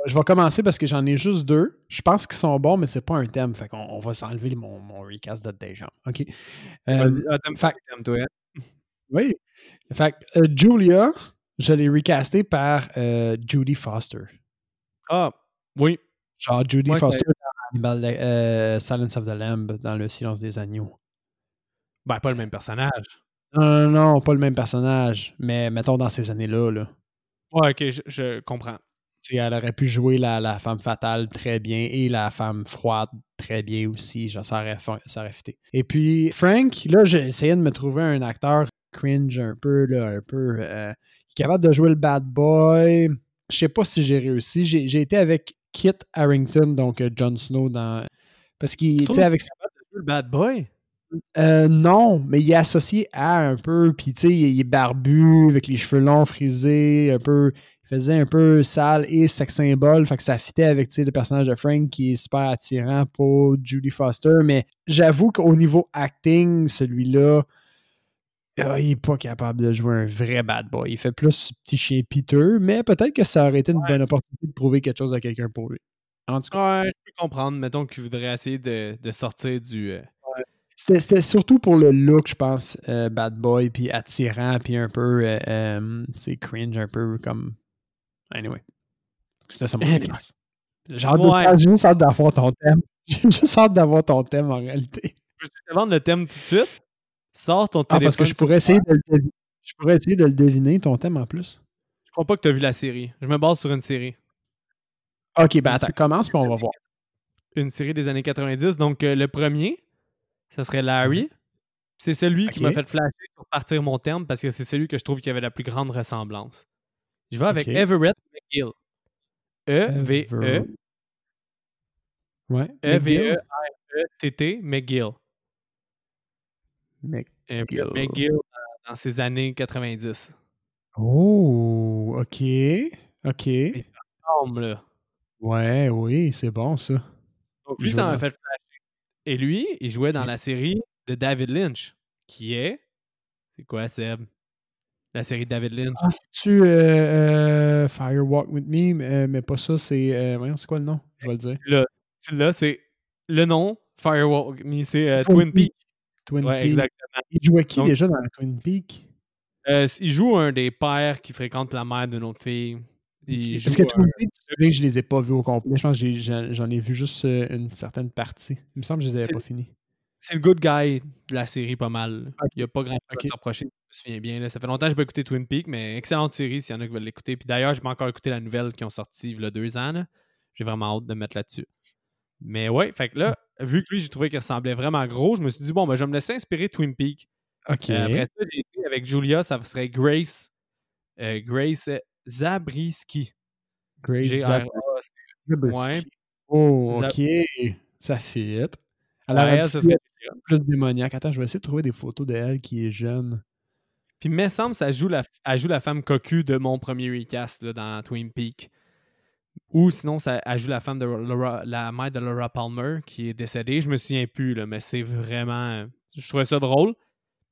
Je vais commencer parce que j'en ai juste deux. Je pense qu'ils sont bons, mais c'est pas un thème. Fait qu'on on va s'enlever mon, mon recast de déjà. OK. Euh, thème, fait, thème, toi. Oui. Fait euh, Julia, je l'ai recasté par euh, Judy Foster. Ah, oui. Genre Judy Foster dans euh, Silence of the Lamb, dans Le Silence des Agneaux. Ben, pas le même personnage. Non, non, non, pas le même personnage. Mais mettons dans ces années-là. Là. Ouais, ok, je, je comprends. T'sais, elle aurait pu jouer la, la, femme fatale très bien et la femme froide très bien aussi. Genre, ça aurait, ça aurait fité. Et puis, Frank, là, j'ai essayé de me trouver un acteur cringe un peu, là, un peu. Euh, capable de jouer le bad boy. Je sais pas si j'ai réussi. J'ai été avec Kit Harrington, donc euh, Jon Snow dans. Parce qu'il, sais, avec le bad boy? Euh, non, mais il est associé à un peu, puis tu sais, il est barbu, avec les cheveux longs, frisés, un peu, il faisait un peu sale et sex symbole, fait que ça fitait avec le personnage de Frank qui est super attirant pour Judy Foster, mais j'avoue qu'au niveau acting, celui-là, ah, il est pas capable de jouer un vrai bad boy. Il fait plus petit chien piteux, mais peut-être que ça aurait été une bonne opportunité de prouver quelque chose à quelqu'un pour lui. En tout cas. Ouais, je peux comprendre. Mettons qu'il voudrait essayer de, sortir du. Euh, c'était surtout pour le look, je pense, euh, bad boy, puis attirant, puis un peu, euh, euh cringe, un peu comme. Anyway. C'était ça mon classe. J'ai juste hâte d'avoir ton thème. J'ai juste hâte d'avoir ton thème en réalité. Je te vendre le thème tout de suite? Sors ton téléphone. Ah, parce que je pourrais, essayer de le deviner. je pourrais essayer de le deviner, ton thème en plus. Je crois pas que tu as vu la série. Je me base sur une série. Ok, ben attends, commence puis on va voir. Une série des années 90. Donc, le premier, ce serait Larry. C'est celui qui m'a fait flasher pour partir mon terme parce que c'est celui que je trouve qui avait la plus grande ressemblance. Je vais avec Everett McGill. E-V-E. Ouais. E-V-E-R-E-T-T McGill. McGill. McGill dans ses années 90. Oh, ok. Ok. Il ressemble, là. Ouais, oui, c'est bon ça. Donc lui, ça m'a fait flasher. Et lui, il jouait dans la série de David Lynch, qui est. C'est quoi, Seb? La série de David Lynch. Ah, c'est-tu euh, euh, Fire Walk With Me, euh, mais, pas ça, c'est. voyons, c'est quoi le nom? Je vais le dire. Là, là c'est. Le nom, Fire Walk With Me, c'est Twin Peaks. Twin ouais, exactement. Il jouait qui déjà dans Twin Peaks? il joue un des pères qui fréquente la mère d'une autre fille. Parce que Twin Peaks, je les ai pas vus au complet. Je pense que j'en ai, vu juste euh, une certaine partie. Il me semble que je les avais pas finis. C'est le good guy de la série, pas mal. Il n'y a pas grand chose à s'approcher. Je me souviens bien. Ça fait longtemps que je pas écouté Twin Peaks, mais excellente série s'il y en a qui veulent l'écouter. Puis d'ailleurs, je vais encore écouter la nouvelle qui ont sorti il y a deux ans. J'ai vraiment hâte de mettre là-dessus. Mais ouais, fait que là, vu que lui, j'ai trouvé qu'il ressemblait vraiment gros, je me suis dit, bon, ben, je vais me laisser inspirer Twin Peaks. OK. Euh, après ça, j'ai été avec Julia, ça serait Grace. Euh, Grace Zabriskie. Grace Zabriskie. Oh, ok. Ça fit. Alors, elle, ça serait plus démoniaque. Attends, je vais essayer de trouver des photos d'elle qui est jeune. Puis, me semble ça joue la, elle joue la femme cocu de mon premier recast là, dans Twin Peaks. Ou sinon, ça, elle joue la femme de la mère de Laura Palmer qui est décédée. Je me souviens plus, là, mais c'est vraiment. Je trouvais ça drôle.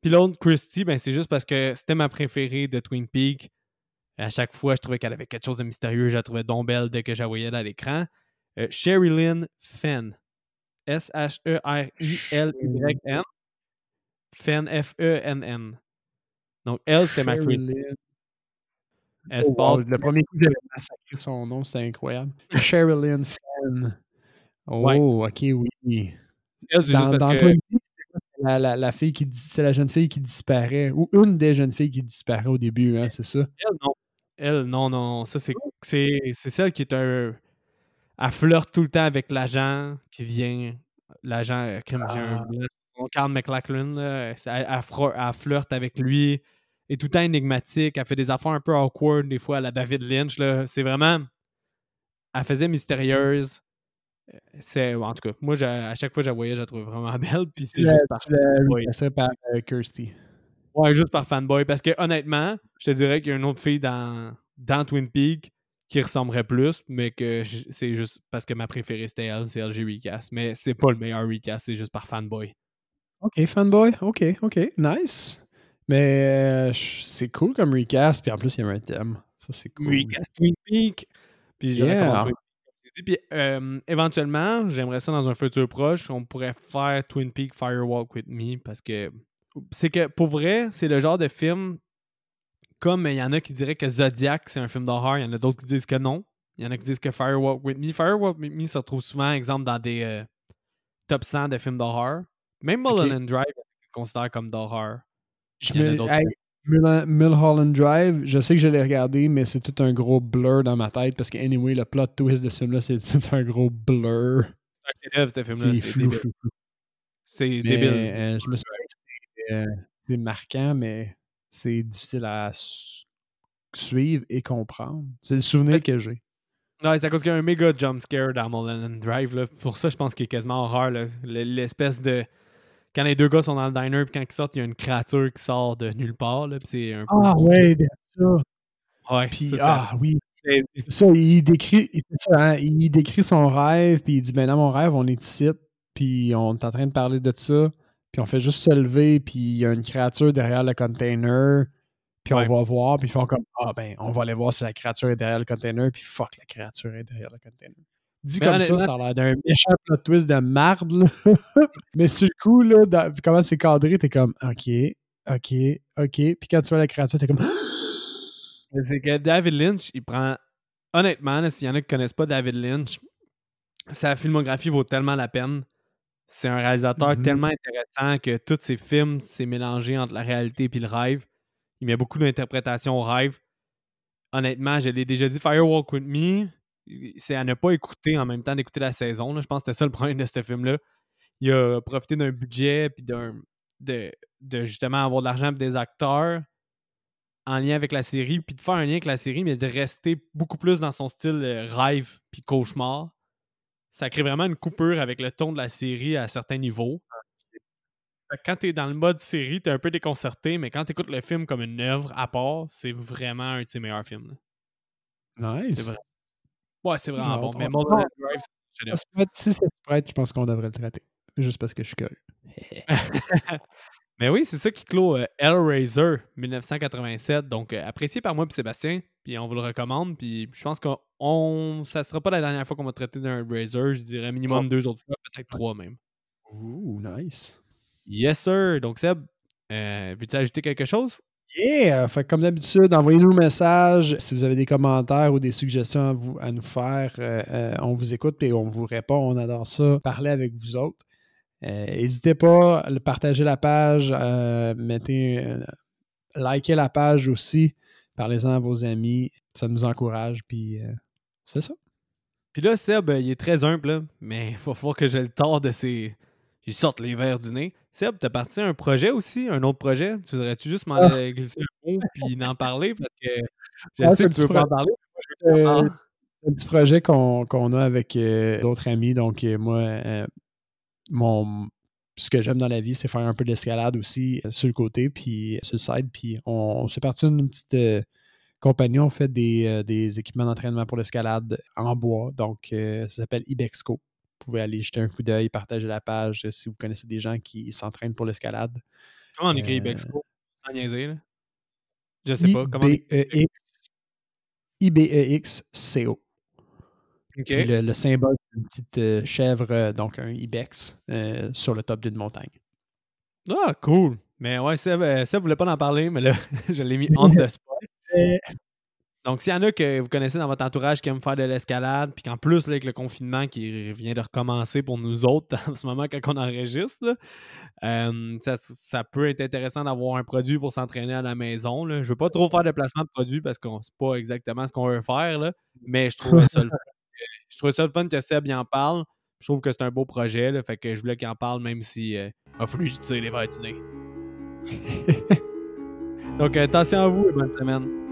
Puis l'autre, Christy, ben, c'est juste parce que c'était ma préférée de Twin Peaks à chaque fois, je trouvais qu'elle avait quelque chose de mystérieux. Je la trouvais donc belle dès que je la voyais à l'écran. Euh, Fenn. S-H-E-R-I-L-Y-N. Fenn, F-E-N-N. Donc, elle, c'était ma queen. Elle oh, Le premier coup, j'avais massacré son nom, c'était incroyable. Sherilyn Fenn. Oh, ok, oui. Elle, c'est juste parce que... La, la, la, fille qui c'est la jeune fille qui disparaît ou une des jeunes filles qui disparaît au début, hein, c'est ça? Elle, non. Elle, non, non. Ça, c'est, c'est, celle qui est un. Elle flirte tout le temps avec l'agent qui vient. L'agent, euh, comme j'ai un. Ah. Carl McLachlan, elle, elle, flirte avec lui. Et tout le temps énigmatique. Elle fait des affaires un peu awkward, des fois, à la David Lynch. Là. C'est vraiment. Elle faisait mystérieuse. Euh, c'est, en tout cas, moi, à chaque fois que je la voyais, je la trouvais vraiment belle. Puis c'est juste par. par euh, Kirsty. Ouais, juste par fanboy. Parce que honnêtement, je te dirais qu'il y a une autre fille dans, dans Twin Peaks qui ressemblerait plus, mais que c'est juste parce que ma préférée c'était elle, c'est LG Recast. Mais c'est pas le meilleur recast, c'est juste par fanboy. Ok, fanboy, ok, ok, nice. Mais euh, c'est cool comme recast, puis en plus il y a un thème. Ça c'est cool. Recast Twin Peaks. Puis yeah. Puis euh, éventuellement, j'aimerais ça dans un futur proche, on pourrait faire Twin Peaks Firewalk with Me parce que c'est que pour vrai, c'est le genre de film comme il y en a qui diraient que Zodiac, c'est un film d'horreur, il y en a d'autres qui disent que non. Il y en a qui disent que Firewalk With Me. Firewalk With Me se retrouve souvent, exemple, dans des euh, top 100 de films d'horreur. Même Mulholland Drive est considéré comme d'horreur. Mulholland Drive, je sais que je l'ai regardé, mais c'est tout un gros blur dans ma tête parce que, anyway, le plot twist de ce film-là, c'est tout un gros blur. C'est ce film-là. C'est débile. C'est débile. Euh, je me suis euh, c'est marquant, mais c'est difficile à suivre et comprendre. C'est le souvenir que j'ai. Ouais, c'est à cause qu'il y a un méga jump scare dans Mulholland Drive. Là. Pour ça, je pense qu'il est quasiment horreur. L'espèce de. Quand les deux gars sont dans le diner, puis quand ils sortent, il y a une créature qui sort de nulle part. Là, puis c'est un peu. Ah ouais, bien ça. Ouais, Puis, ça, ça- ah oui, ça, il décrit, ça, hein, il décrit son rêve, puis il dit, ben dans mon rêve, on est ici, puis on est en train de parler de ça, puis on fait juste se lever, puis il y a une créature derrière le container, puis Ouais. on va voir, puis ils font comme, ah ben, on va aller voir si la créature est derrière le container, puis fuck, la créature est derrière le container. Dit Mais comme ça, ça a l'air d'un méchant plot twist de marde, là. Mais sur le coup, là, dans- comment c'est cadré, t'es comme, ok, ok, ok, puis quand tu vois la créature, t'es comme, C'est que David Lynch, il prend. Honnêtement, s'il y en a qui connaissent pas David Lynch, sa filmographie vaut tellement la peine. C'est un réalisateur Mhm. tellement intéressant que tous ses films, c'est mélangé entre la réalité et le rêve. Il met beaucoup d'interprétation au rêve. Honnêtement, je l'ai déjà dit, Firewalk With Me, c'est à ne pas écouter en même temps d'écouter la saison. là. Je pense que c'était ça le problème de ce film-là. Il a profité d'un budget puis d'un de, de justement avoir de l'argent et des acteurs en lien avec la série, puis de faire un lien avec la série, mais de rester beaucoup plus dans son style euh, rêve puis cauchemar. Ça crée vraiment une coupure avec le ton de la série à certains niveaux. Quand t'es dans le mode série, t'es un peu déconcerté, mais quand t'écoutes le film comme une œuvre à part, c'est vraiment un de ses meilleurs films. là. nice. C'est vrai. Ouais, c'est vraiment bon. Mais. Mulholland Drive, c'est si ça se prête, je pense qu'on devrait le traiter. Juste parce que je suis curieux. Mais oui, c'est ça qui clôt euh, Hellraiser 1987. Donc, euh, apprécié par moi et Sébastien. Puis on vous le recommande. Puis je pense que on... ça sera pas la dernière fois qu'on va traiter d'un Hellraiser. Je dirais minimum deux autres fois, peut-être trois même. Ouh, nice. Yes, sir. Donc, Seb, euh, veux-tu ajouter quelque chose? Yeah! Fait que comme d'habitude, envoyez-nous un message. Si vous avez des commentaires ou des suggestions à, vous, à nous faire, euh, euh, on vous écoute et on vous répond. On adore ça. Parler avec vous autres. Euh, N'hésitez pas à partager la page, euh, mettez, euh, likez la page aussi, parlez-en à vos amis, ça nous encourage, puis euh, c'est ça. Puis là, Seb, euh, il est très humble, là, mais il va falloir que j'ai le tort de ses. J'y sorte les verres du nez. Seb, t'as parti à un projet aussi, un autre projet? Tu voudrais-tu juste m'en Ah. glisser un mot puis en parler? Parce que je Ah, sais c'est que un tu veux petit pas en parler. Euh, Ah. un petit projet qu'on qu'on a avec euh, d'autres amis. Donc, euh, moi, euh, mon, ce que j'aime dans la vie, c'est faire un peu d'escalade aussi euh, sur le côté, puis euh, sur le side. Puis, on, on s'est parti d'une petite euh, compagnie. On fait des, euh, des équipements d'entraînement pour l'escalade en bois. Donc, euh, ça s'appelle Ibexco. Vous pouvez aller jeter un coup d'œil, partager la page euh, si vous connaissez des gens qui s'entraînent pour l'escalade. Comment on écrit Ibexco? Sans niaiser, là? Je sais pas. Comment IBEX-CO? Le, le symbole, c'est une petite euh, chèvre, euh, donc un ibex, euh, sur le top d'une montagne. Ah, cool. Mais ouais, Seb, Seb voulait pas en parler, mais là, je l'ai mis on the spot. Donc, s'il y en a que vous connaissez dans votre entourage qui aiment faire de l'escalade, puis qu'en plus, là, avec le confinement qui vient de recommencer pour nous autres en ce moment quand on enregistre, là, euh, ça, ça peut être intéressant d'avoir un produit pour s'entraîner à la maison. Là. Je veux pas trop faire de placement de produits parce que c'est pas exactement ce qu'on veut faire, là, mais je trouvais ça le fun. que- Je trouvais ça le fun que Seb y en parle. Je trouve que c'est un beau projet, là, fait que je voulais qu'il en parle même si euh, a fallu que je tire les verres du nez. Donc, euh, attention à vous et bonne semaine.